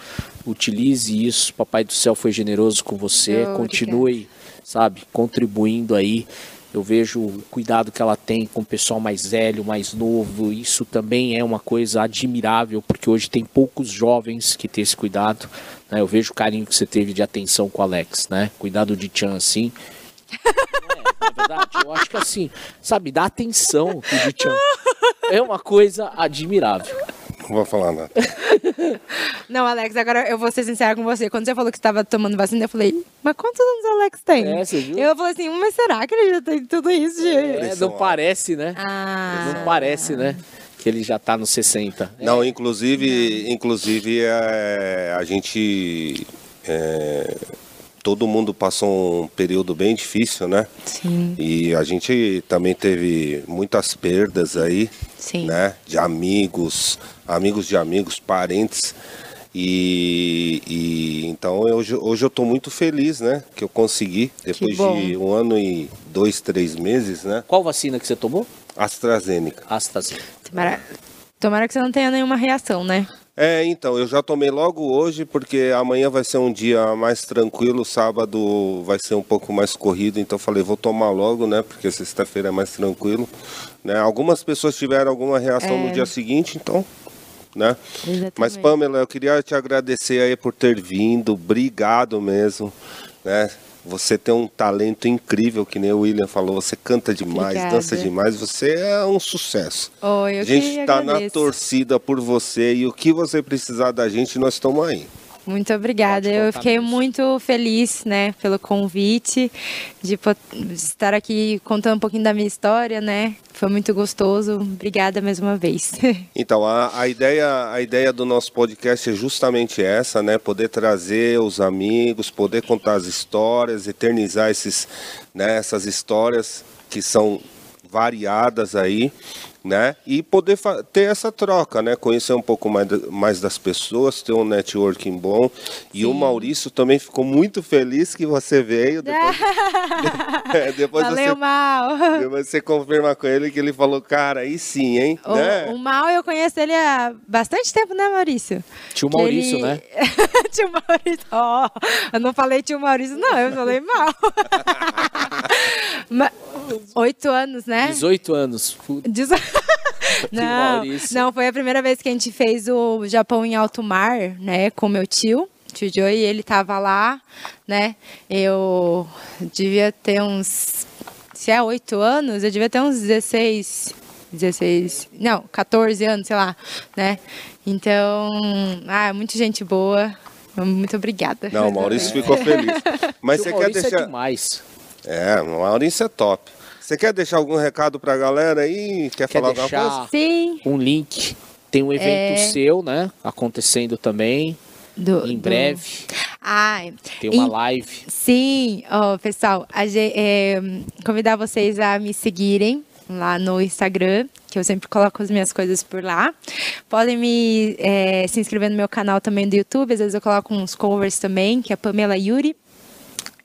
utilize isso. Papai do céu foi generoso com você. Oh, Continue, sabe, contribuindo aí. Eu vejo o cuidado que ela tem com o pessoal mais velho, mais novo. Isso também é uma coisa admirável, porque hoje tem poucos jovens que têm esse cuidado. Né? Eu vejo o carinho que você teve de atenção com o Alex, né? Cuidado de Tchan assim. É, na verdade, eu acho que assim, sabe, dá atenção pro Dichan. É uma coisa admirável. Não vou falar nada. Não, Alex, agora eu vou ser sincera com você. Quando você falou que estava tomando vacina, eu falei, mas quantos anos o Alex tem? É, você viu? Eu falei assim, mas será que ele já tem tudo isso, gente? É, não parece, né? Ah. Não parece, né? Que ele já tá nos 60. É, Não, inclusive, inclusive é, a gente. é, todo mundo passou um período bem difícil, né? Sim, E a gente também teve muitas perdas aí, sim. né? De amigos, amigos de amigos, parentes. E, e então eu, hoje, hoje eu tô muito feliz, né? Que eu consegui, depois de um ano e dois, três meses, né? Qual vacina que você tomou? AstraZeneca. AstraZeneca. Tomara, tomara que você não tenha nenhuma reação, né? É, então, eu já tomei logo hoje, porque amanhã vai ser um dia mais tranquilo, sábado vai ser um pouco mais corrido, então falei, vou tomar logo, né? Porque sexta-feira é mais tranquilo. Né? Algumas pessoas tiveram alguma reação É. no dia seguinte, então, né? Exatamente. Mas, Pamela, eu queria te agradecer aí por ter vindo, obrigado mesmo, né? Você tem um talento incrível, que nem o William falou, você canta demais, Obrigada. dança demais, você é um sucesso. Oh, eu A gente está na torcida por você e o que você precisar da gente, nós estamos aí. Muito obrigada. Eu fiquei mesmo. muito feliz, né, pelo convite, de estar aqui contando um pouquinho da minha história, né? Foi muito gostoso. Obrigada mais uma vez. Então, a, a, ideia, a ideia do nosso podcast é justamente essa, né? Poder trazer os amigos, poder contar as histórias, eternizar esses, né, essas histórias que são variadas aí, né? E poder ter essa troca, né? Conhecer um pouco mais, mais das pessoas, ter um networking bom. E o Sim. Maurício também ficou muito feliz que você veio. Depois, É, depois Valeu, você Mal. Depois você confirma com ele que ele falou, cara, aí sim, hein? O, né? o Mal eu conheço ele há bastante tempo, né, Maurício? Tio Maurício, ele- né? tio Maurício. Ó, eu não falei tio Maurício, não, eu falei mal. Ma- Oito anos, né? 18 anos. Dezo- Não, Maurício. não, foi a primeira vez que a gente fez o Japão em alto mar, né, com meu tio, tio Joey, ele tava lá, né, eu devia ter uns, se é oito anos, eu devia ter uns 16, 16, não, 14 anos, sei lá, né, então, ah, muita gente boa, muito obrigada. Não, o Maurício ficou feliz. Mas Tio você quer é deixar. demais. É, o Maurício é top. Você quer deixar algum recado pra galera aí? Quer, Quer falar alguma coisa? Sim, Um link. Tem um evento É. seu, né? Acontecendo também. do, Em do- breve. Ah, Tem uma em- live. Sim, ó, pessoal, a é, convidar vocês a me seguirem lá no Instagram, que eu sempre coloco as minhas coisas por lá. Podem me é, se inscrever no meu canal também do YouTube, às vezes eu coloco uns covers também, que é Pamela Yuri.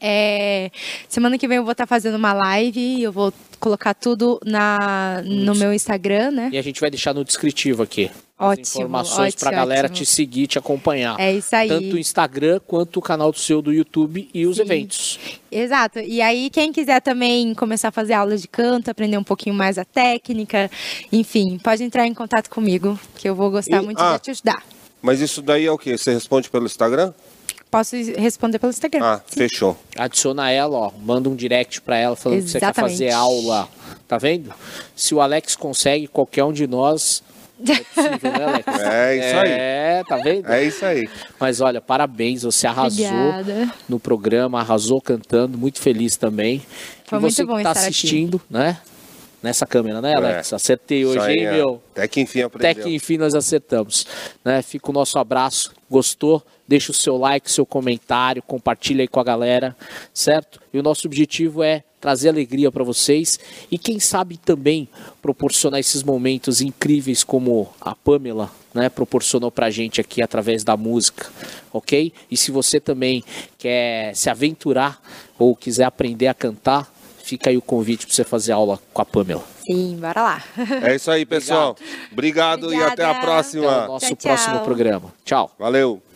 É, semana que vem eu vou estar fazendo uma live, eu vou colocar tudo na, no meu Instagram, né? E a gente vai deixar no descritivo aqui. As Ótimo, informações pra ótimo, galera ótimo. te seguir, te acompanhar. É isso aí. Tanto o Instagram quanto o canal do seu do YouTube e os Sim. eventos. Exato. E aí, quem quiser também começar a fazer aulas de canto, aprender um pouquinho mais a técnica, enfim, pode entrar em contato comigo, que eu vou gostar E- muito ah. de te ajudar. Mas isso daí é o quê? Você responde pelo Instagram? Posso responder pelo Instagram. Ah, Sim. fechou. Adiciona ela, ó, manda um direct pra ela falando que você quer Exatamente. fazer aula. Tá vendo? Se o Alex consegue, qualquer um de nós é possível, né, Alex? É isso aí. É, tá vendo? É isso aí. Mas olha, parabéns, você arrasou Obrigada. no programa, arrasou cantando, muito feliz também. Foi e muito você bom que tá estar aqui. assistindo, né? Nessa câmera, né, Alex? É. Acertei hoje, aí, hein, é. meu? Até que enfim aprendeu. Até que enfim nós acertamos. Né? Fica o nosso abraço. Gostou? Deixa o seu like, seu comentário, compartilha aí com a galera, certo? E o nosso objetivo é trazer alegria para vocês e quem sabe também proporcionar esses momentos incríveis como a Pamela, né, proporcionou pra gente aqui através da música, OK? E se você também quer se aventurar ou quiser aprender a cantar, fica aí o convite para você fazer aula com a Pamela. Sim, bora lá. É isso aí, pessoal. Obrigado, e até a próxima. Até o nosso Tchau, próximo tchau. programa. Tchau. Valeu.